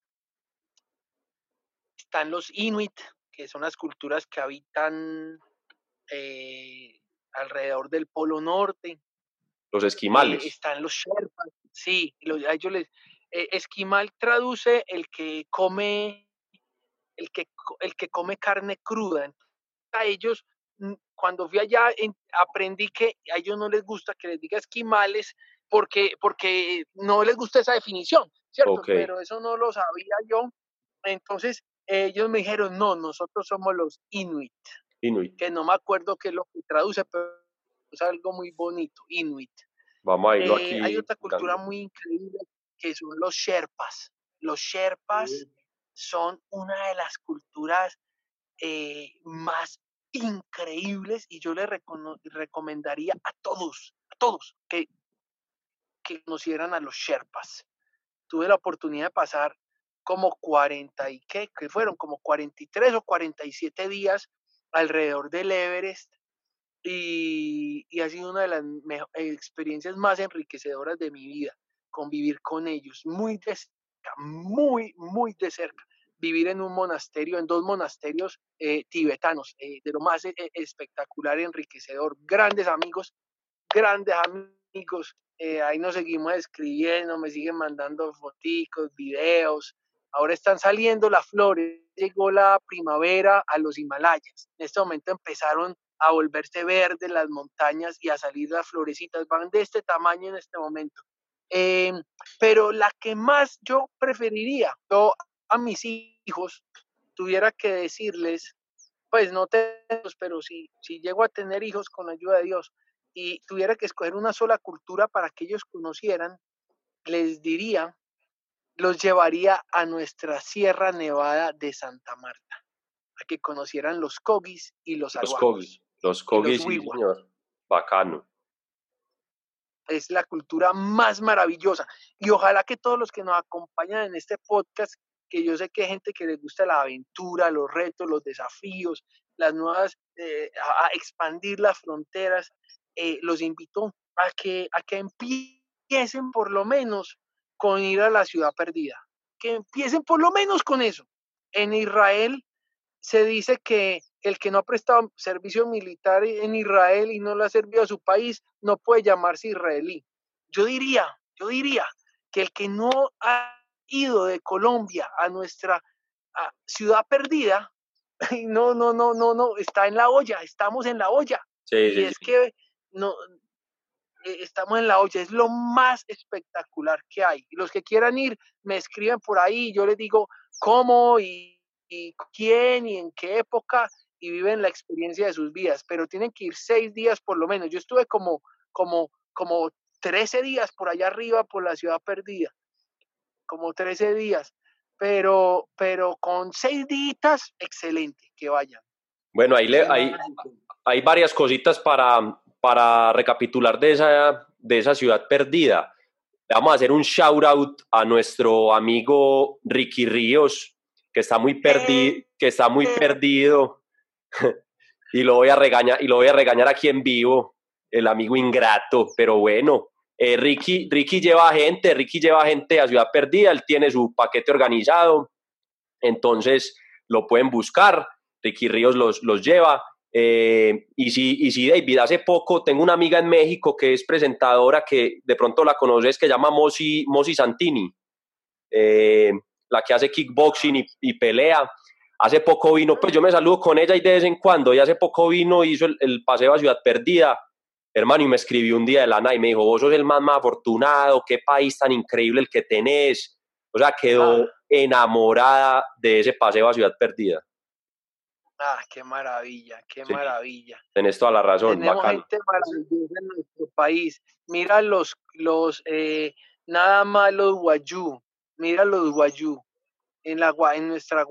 están los Inuit, que son las culturas que habitan eh, alrededor del Polo Norte. Los esquimales. están los Sherpas, sí, a ellos les, eh, esquimal traduce el que come, el que, el que come carne cruda. A ellos, mm, cuando fui allá, aprendí que a ellos no les gusta que les diga esquimales porque, porque no les gusta esa definición, ¿cierto? Pero eso no lo sabía yo. Entonces, ellos me dijeron, no, nosotros somos los Inuit. Inuit. Que no me acuerdo qué es lo que traduce, pero es algo muy bonito, Inuit. Vamos a irlo aquí. Hay otra cultura muy increíble que son los Sherpas. Los Sherpas son una de las culturas eh, más increíbles y yo les recomendaría a todos, a todos, que, que conocieran a los Sherpas. Tuve la oportunidad de pasar como 40 y qué, que fueron como 43 o 47 días alrededor del Everest y, y ha sido una de las experiencias más enriquecedoras de mi vida, convivir con ellos muy de cerca, muy, muy de cerca vivir en un monasterio, en dos monasterios eh, tibetanos, eh, de lo más eh, espectacular y enriquecedor. Grandes amigos, grandes amigos. ahí nos seguimos escribiendo, me siguen mandando fotos, videos. Ahora están saliendo las flores. Llegó la primavera a los Himalayas. En este momento empezaron a volverse verdes las montañas y a salir las florecitas. Van de este tamaño en este momento. Pero la que más yo preferiría, yo a mis hijos tuviera que decirles, pues no tengo, pero si, si llego a tener hijos con la ayuda de Dios y tuviera que escoger una sola cultura para que ellos conocieran, les diría, los llevaría a nuestra Sierra Nevada de Santa Marta, a que conocieran los cogis y los Los cogis, los cogis, sí, señor. Bacano es la cultura más maravillosa. Y ojalá que todos los que nos acompañan en este podcast que yo sé que hay gente que les gusta la aventura, los retos, los desafíos, las nuevas, eh, a, expandir las fronteras, eh, los invito a que, a que empiecen por lo menos con ir a la ciudad perdida, que empiecen por lo menos con eso. En Israel se dice que el que no ha prestado servicio militar en Israel y no le ha servido a su país no puede llamarse israelí. Yo diría, yo diría que el que no ha ido de Colombia a nuestra ciudad perdida, <laughs> no, no, no, no, no, está en la olla, estamos en la olla. y es que no, e, estamos en la olla, es lo más espectacular que hay. Y los que quieran ir, me escriben por ahí, yo les digo cómo y, y quién y en qué época y viven la experiencia de sus vidas, pero tienen que ir seis días por lo menos. Yo estuve como, como, como 13 días por allá arriba por la ciudad perdida como 13 días, pero, pero con seis días, excelente, que vayan. Bueno, ahí le, hay, hay varias cositas para, para recapitular de esa, de esa ciudad perdida. vamos a hacer un shout out a nuestro amigo Ricky Ríos, que está muy, perdido que está muy perdido. <laughs> y lo voy a regañar y lo voy a regañar aquí en vivo, el amigo ingrato, pero bueno, eh, Ricky, Ricky lleva gente, Ricky lleva gente a Ciudad Perdida, él tiene su paquete organizado, entonces lo pueden buscar, Ricky Ríos los, los lleva. Eh, y, si, y si David, hace poco tengo una amiga en México que es presentadora que de pronto la conoces, que llama Mosi, Mosi Santini, eh, la que hace kickboxing y, pelea. Hace poco vino, pues yo me saludo con ella y de vez en cuando, y hace poco vino, hizo el, el paseo a Ciudad Perdida hermano, y me escribió un día de la nada y me dijo, vos sos el más, más afortunado, qué país tan increíble el que tenés. O sea, quedó ah. enamorada de ese paseo a Ciudad Perdida. Ah, qué maravilla, qué maravilla. Tenés toda la razón, Tenemos gente maravillosa en nuestro país. Mira los, los eh, nada más los guayú, mira los guayú en, la, en nuestra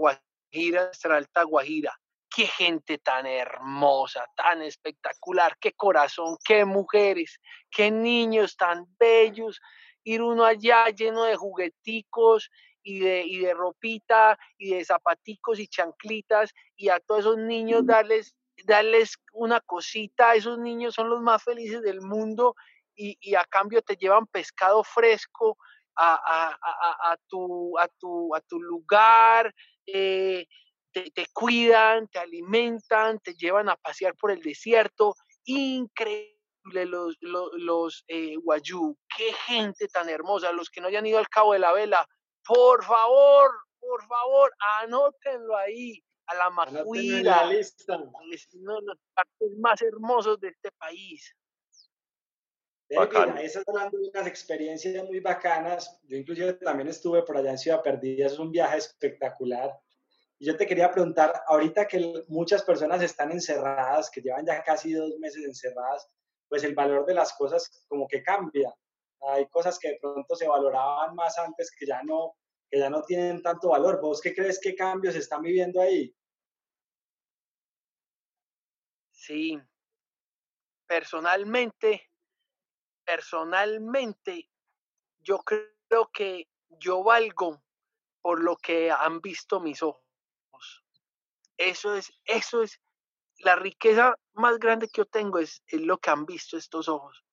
nuestra alta Guajira qué gente tan hermosa, tan espectacular, qué corazón, qué mujeres, qué niños tan bellos. Ir uno allá lleno de jugueticos y de, y de ropita y de zapaticos y chanclitas y a todos esos niños darles, darles una cosita, esos niños son los más felices del mundo y, y a cambio te llevan pescado fresco a, a, a, tu, a, tu, a tu lugar. Eh, te, cuidan, te alimentan, te llevan a pasear por el desierto. Increíble los, los, los eh, guayú, qué gente tan hermosa. Los que no hayan ido al Cabo de la Vela, por favor, por favor, anótenlo ahí a la Macuira, uno de los partes más hermosos de este país. David, estás hablando de unas experiencias muy bacanas. Yo inclusive también estuve por allá en Ciudad Perdida, es un viaje espectacular. Y yo te quería preguntar, ahorita que muchas personas están encerradas, que llevan ya casi dos meses encerradas, pues el valor de las cosas como que cambia. Hay cosas que de pronto se valoraban más antes que ya no, que ya no tienen tanto valor. ¿Vos qué crees que cambios están viviendo ahí? Sí, personalmente, personalmente, yo creo que yo valgo por lo que han visto mis ojos. Eso es, eso es, la riqueza más grande que yo tengo es, es lo que han visto estos ojos.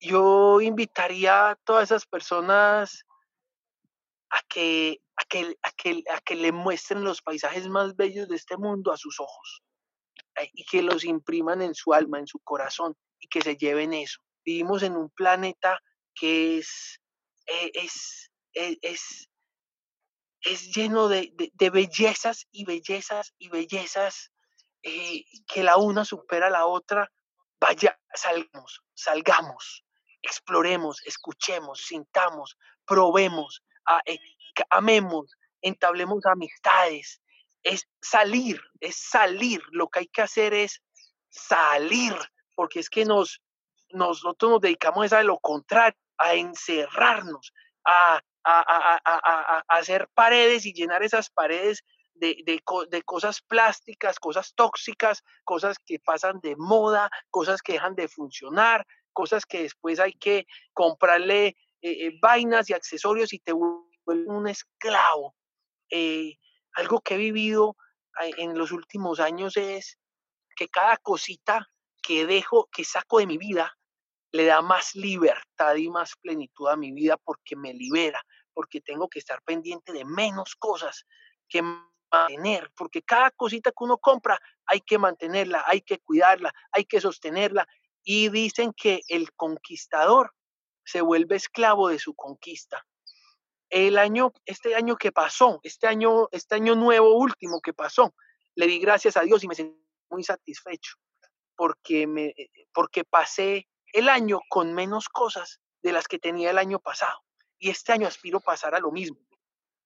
Yo invitaría a todas esas personas a que, a que, a que, a que le muestren los paisajes más bellos de este mundo a sus ojos eh, y que los impriman en su alma, en su corazón y que se lleven eso. Vivimos en un planeta que es, eh, es, es, es, es lleno de, de, bellezas y bellezas y bellezas eh, que la una supera a la otra. Vaya, salgamos, salgamos, exploremos, escuchemos, sintamos, probemos, amemos, entablemos amistades, es salir, es salir. Lo que hay que hacer es salir, porque es que nos, nosotros nos dedicamos a lo contrario, a encerrarnos, a, hacer paredes y llenar esas paredes de, de, cosas plásticas, cosas tóxicas, cosas que pasan de moda, cosas que dejan de funcionar, cosas que después hay que comprarle eh, eh, vainas y accesorios y te vuelven un esclavo. Eh, algo que he vivido en los últimos años es que cada cosita que dejo, que saco de mi vida, le da más libertad y más plenitud a mi vida porque me libera, porque tengo que estar pendiente de menos cosas que mantener, porque cada cosita que uno compra hay que mantenerla, hay que cuidarla, hay que sostenerla. Y dicen que el conquistador se vuelve esclavo de su conquista el año, este año que pasó, este año, este año nuevo último que pasó, le di gracias a Dios y me sentí muy satisfecho porque, me, porque pasé el año con menos cosas de las que tenía el año pasado. Y este año aspiro a pasar a lo mismo,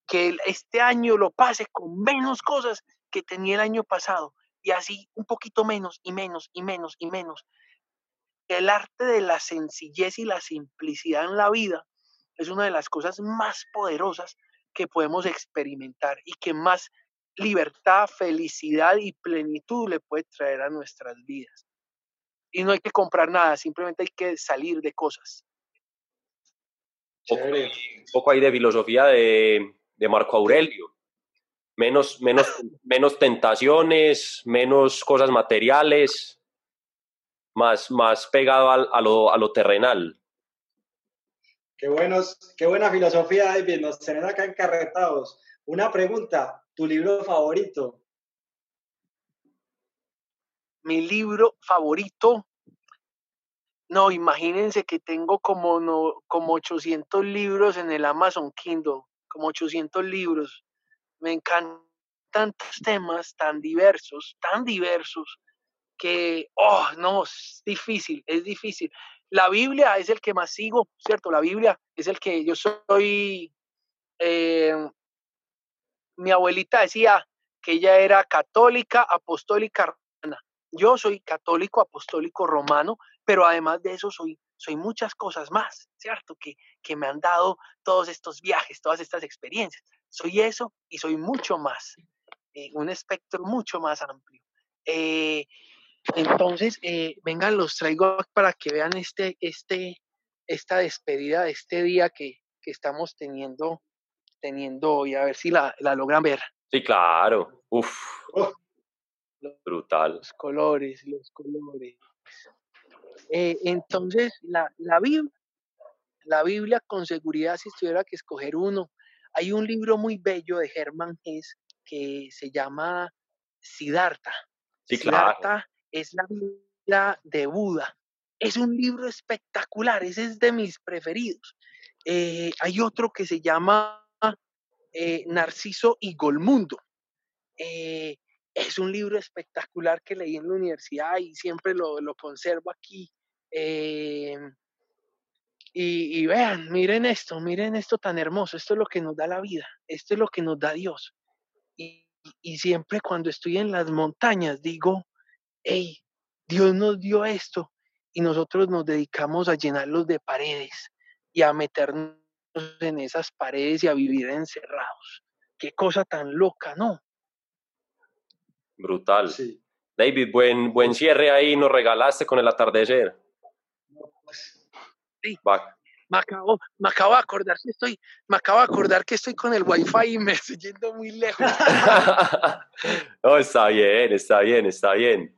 que este año lo pase con menos cosas que tenía el año pasado y así un poquito menos y menos y menos y menos. El arte de la sencillez y la simplicidad en la vida es una de las cosas más poderosas que podemos experimentar y que más libertad, felicidad y plenitud le puede traer a nuestras vidas. Y no hay que comprar nada, simplemente hay que salir de cosas. Un poco, hay de filosofía de, Marco Aurelio. Menos, menos, menos tentaciones, menos cosas materiales, más, más pegado a, lo, a lo terrenal. Qué, buenos, qué buena filosofía, David. Nos tienen acá encarretados. Una pregunta, ¿tu libro favorito? Mi libro favorito. No, imagínense que tengo como, no, como 800 libros en el Amazon Kindle, como 800 libros. Me encantan tantos temas tan diversos, tan diversos, que, oh, no, es difícil, es difícil. La Biblia es el que más sigo, ¿cierto? La Biblia es el que yo soy... Eh, mi abuelita decía que ella era católica, apostólica, romana. Yo soy católico, apostólico, romano, pero además de eso soy, soy muchas cosas más, ¿cierto? Que, que me han dado todos estos viajes, todas estas experiencias. Soy eso y soy mucho más, eh, un espectro mucho más amplio. Eh, entonces, eh, vengan, los traigo para que vean este, este, esta despedida de este día que, que estamos teniendo, teniendo hoy, a ver si la, la logran ver. Sí, claro. Uf. Brutal. Los colores, los colores. Eh, entonces, la, la, Biblia, la Biblia con seguridad, si tuviera que escoger uno, hay un libro muy bello de Germán Hess que se llama Siddhartha. Sí, claro es la vida de Buda. Es un libro espectacular, ese es de mis preferidos. Eh, hay otro que se llama eh, Narciso y Golmundo. Eh, es un libro espectacular que leí en la universidad y siempre lo, conservo aquí. Y, vean, miren esto, miren esto tan hermoso, esto es lo que nos da la vida, esto es lo que nos da Dios. y siempre cuando estoy en las montañas digo, hey, Dios nos dio esto y nosotros nos dedicamos a llenarlos de paredes y a meternos en esas paredes y a vivir encerrados. Qué cosa tan loca, ¿no? Brutal. David, buen, buen cierre ahí, nos regalaste con el atardecer. Pues, sí. Me acabo, me acabo de acordar que estoy, me acabo de acordar que estoy con el wifi y me <laughs> estoy yendo muy lejos. <laughs> no, está bien, está bien, está bien.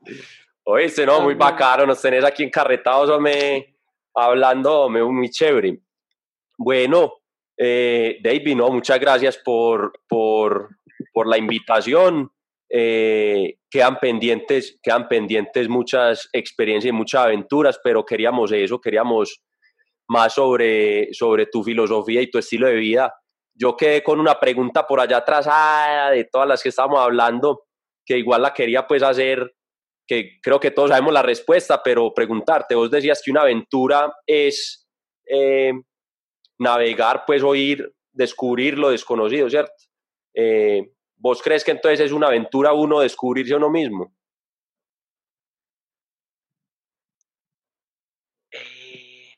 Oíste, no, muy bacano, nos tenés aquí encarretados, hombre, hablando, muy chévere. Bueno, eh, David, no, muchas gracias por, por, por la invitación. Eh, quedan pendientes, quedan pendientes muchas experiencias y muchas aventuras, pero queríamos eso, queríamos más sobre, sobre tu filosofía y tu estilo de vida. Yo quedé con una pregunta por allá atrás ah, de todas las que estábamos hablando, que igual la quería pues hacer, que creo que todos sabemos la respuesta, pero preguntarte, vos decías que una aventura es eh, navegar, pues oír, descubrir lo desconocido, ¿cierto? Eh, ¿Vos crees que entonces es una aventura uno descubrirse a uno mismo? Eh,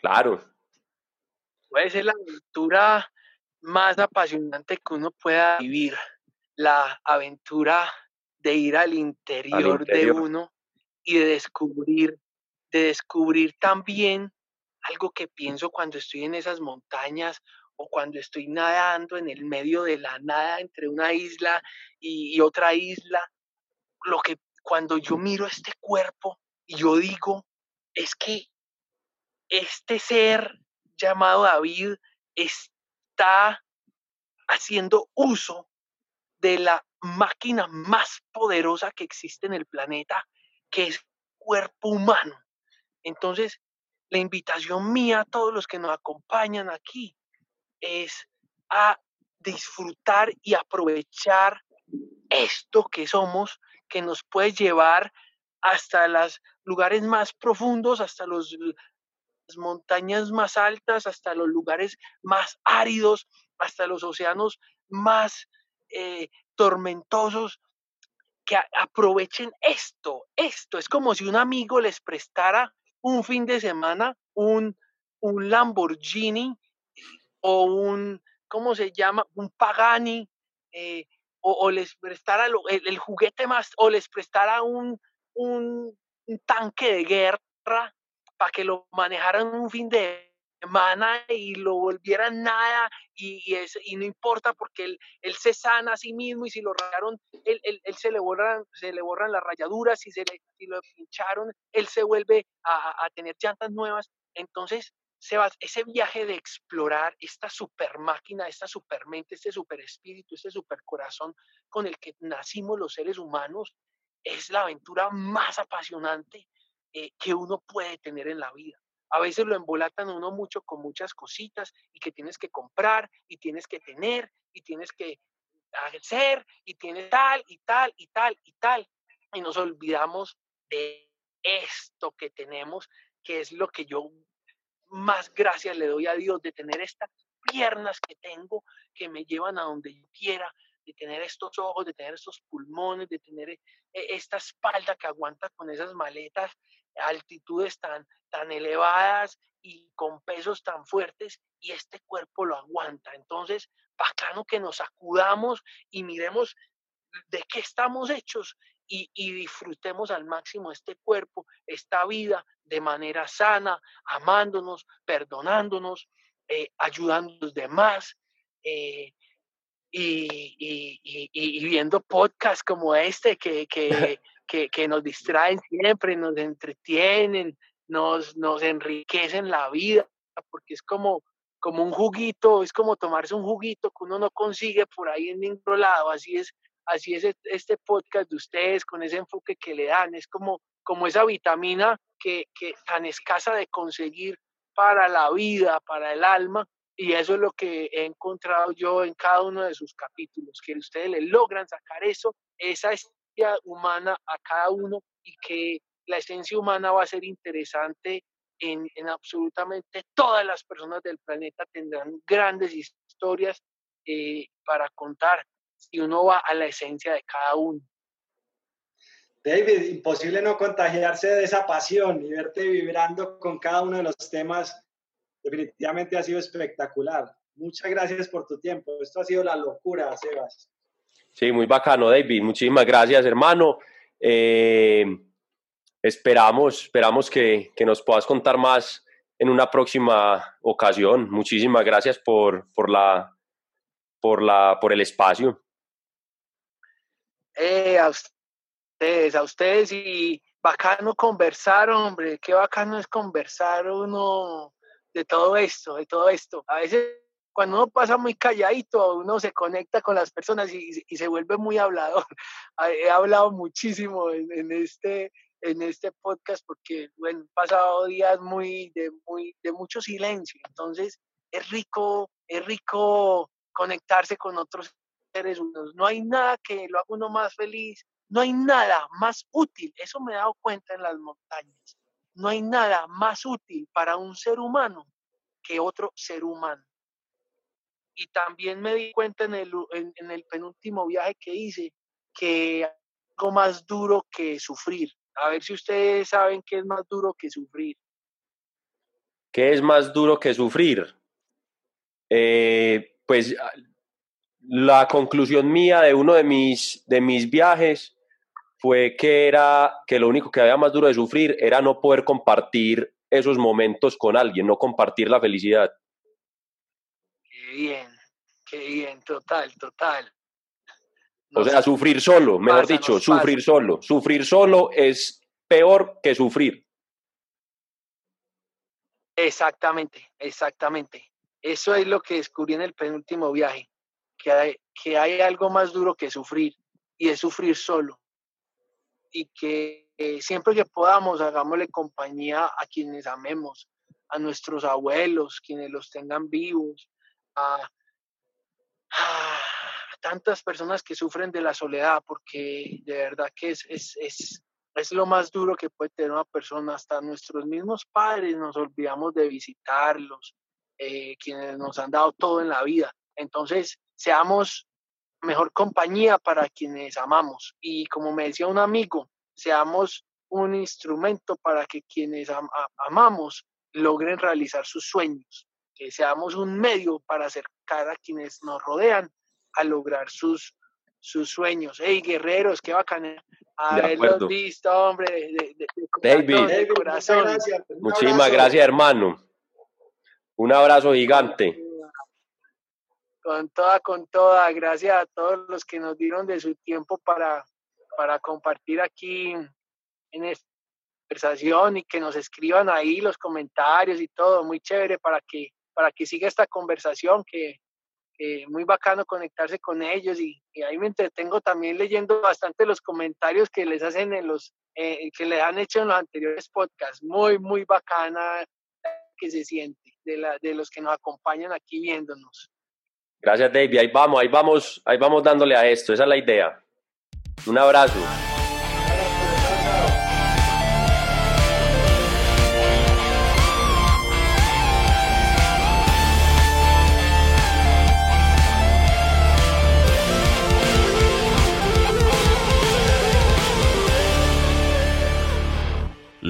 claro. Puede ser la aventura más apasionante que uno pueda vivir, la aventura de ir al interior, al interior. de uno y de descubrir, de descubrir también algo que pienso cuando estoy en esas montañas o cuando estoy nadando en el medio de la nada entre una isla y, otra isla, lo que cuando yo miro este cuerpo y yo digo, es que este ser llamado David está haciendo uso de la máquina más poderosa que existe en el planeta, que es cuerpo humano. Entonces, la invitación mía a todos los que nos acompañan aquí es a disfrutar y aprovechar esto que somos, que nos puede llevar hasta los lugares más profundos, hasta las montañas más altas, hasta los lugares más áridos, hasta los océanos más eh, tormentosos, que aprovechen esto, esto. Es como si un amigo les prestara un fin de semana un, un Lamborghini o un, ¿cómo se llama? Un Pagani, eh, o, les prestara el, juguete más, o les prestara un, un, tanque de guerra para que lo manejaran un fin de y lo volvieran nada y, es, y no importa porque él, él, se sana a sí mismo y si lo rayaron, él, él, se, le borran, se le borran las rayaduras, si, se le, si lo pincharon, él se vuelve a, a tener llantas nuevas. Entonces, Sebas, ese viaje de explorar esta super máquina, esta super mente, este super espíritu, este super corazón con el que nacimos los seres humanos, es la aventura más apasionante eh, que uno puede tener en la vida. A veces lo embolatan uno mucho con muchas cositas y que tienes que comprar y tienes que tener y tienes que hacer y tienes tal y tal y tal y tal. Y nos olvidamos de esto que tenemos, que es lo que yo más gracias le doy a Dios de tener estas piernas que tengo que me llevan a donde yo quiera, de tener estos ojos, de tener estos pulmones, de tener eh, esta espalda que aguanta con esas maletas, altitudes tan, tan elevadas y con pesos tan fuertes y este cuerpo lo aguanta. Entonces, bacano que nos acudamos y miremos de qué estamos hechos y, disfrutemos al máximo este cuerpo, esta vida de manera sana, amándonos, perdonándonos, eh, ayudando a los demás. Eh, y, viendo podcasts como este que, <laughs> que, que, nos distraen siempre, nos entretienen, nos, nos enriquecen la vida, porque es como, como un juguito, es como tomarse un juguito que uno no consigue por ahí en ningún lado, así es así es este podcast de ustedes, con ese enfoque que le dan, es como, como esa vitamina que, que tan escasa de conseguir para la vida, para el alma, y eso es lo que he encontrado yo en cada uno de sus capítulos, que ustedes le logran sacar eso, esa humana a cada uno y que la esencia humana va a ser interesante en, en absolutamente todas las personas del planeta, tendrán grandes historias eh, para contar si uno va a la esencia de cada uno. David, imposible no contagiarse de esa pasión y verte vibrando con cada uno de los temas. Definitivamente ha sido espectacular. Muchas gracias por tu tiempo. Esto ha sido la locura, Sebas. Sí, muy bacano, David. Muchísimas gracias, hermano. Eh, esperamos, esperamos que, que, nos puedas contar más en una próxima ocasión. Muchísimas gracias por, por, la, por, la, por el espacio. Eh, a ustedes, a ustedes y bacano conversar, hombre. Qué bacano es conversar uno de todo esto, de todo esto. A veces cuando uno pasa muy calladito, uno se conecta con las personas y, se vuelve muy hablador. <laughs> He hablado muchísimo en, este, en este podcast porque, bueno, he pasado días muy de, muy, de mucho silencio. Entonces, es rico, es rico conectarse con otros seres humanos. No hay nada que lo haga uno más feliz. No hay nada más útil. Eso me he dado cuenta en las montañas. No hay nada más útil para un ser humano que otro ser humano y también me di cuenta en el, en, el penúltimo viaje que hice que algo más duro que sufrir. A ver si ustedes saben qué es más duro que sufrir. ¿Qué es más duro que sufrir? Eh, pues ah, la conclusión mía de uno de mis, de mis viajes fue que era que lo único que había más duro de sufrir era no poder compartir esos momentos con alguien, no compartir la felicidad bien, qué bien, total, total. o sea, sufrir solo, mejor dicho, sufrir solo. Sufrir solo es peor que sufrir. Exactamente, exactamente. Eso es lo que descubrí en el penúltimo viaje, que hay, que hay algo más duro que sufrir, y es sufrir solo. Y que eh, siempre que podamos, hagámosle compañía a quienes amemos, a nuestros abuelos, quienes los tengan vivos, a, tantas personas que sufren de la soledad, porque de verdad que es, es, es, es lo más duro que puede tener una persona. Hasta nuestros mismos padres nos olvidamos de visitarlos, eh, quienes nos han dado todo en la vida. Entonces, seamos mejor compañía para quienes amamos. Y como me decía un amigo, seamos un instrumento para que quienes amamos logren realizar sus sueños que seamos un medio para acercar a quienes nos rodean a lograr sus, sus sueños. ¡Hey, guerreros, qué bacán! Haberlos visto, hombre, de, David, corazón. Muchísimas gracias, hermano. Un abrazo gigante. Con toda, con toda. Gracias a todos los que nos dieron de su tiempo para, para compartir aquí en esta conversación y que nos escriban ahí los comentarios y todo. Muy chévere para que para que siga esta conversación, que, que muy bacano conectarse con ellos y, ahí me entretengo también leyendo bastante los comentarios que les hacen en los, eh, que les han hecho en los anteriores podcasts. Muy, muy bacana que se siente de, la, de los que nos acompañan aquí viéndonos. Gracias, David. Ahí vamos, ahí vamos, ahí vamos dándole a esto. Esa es la idea. Un abrazo.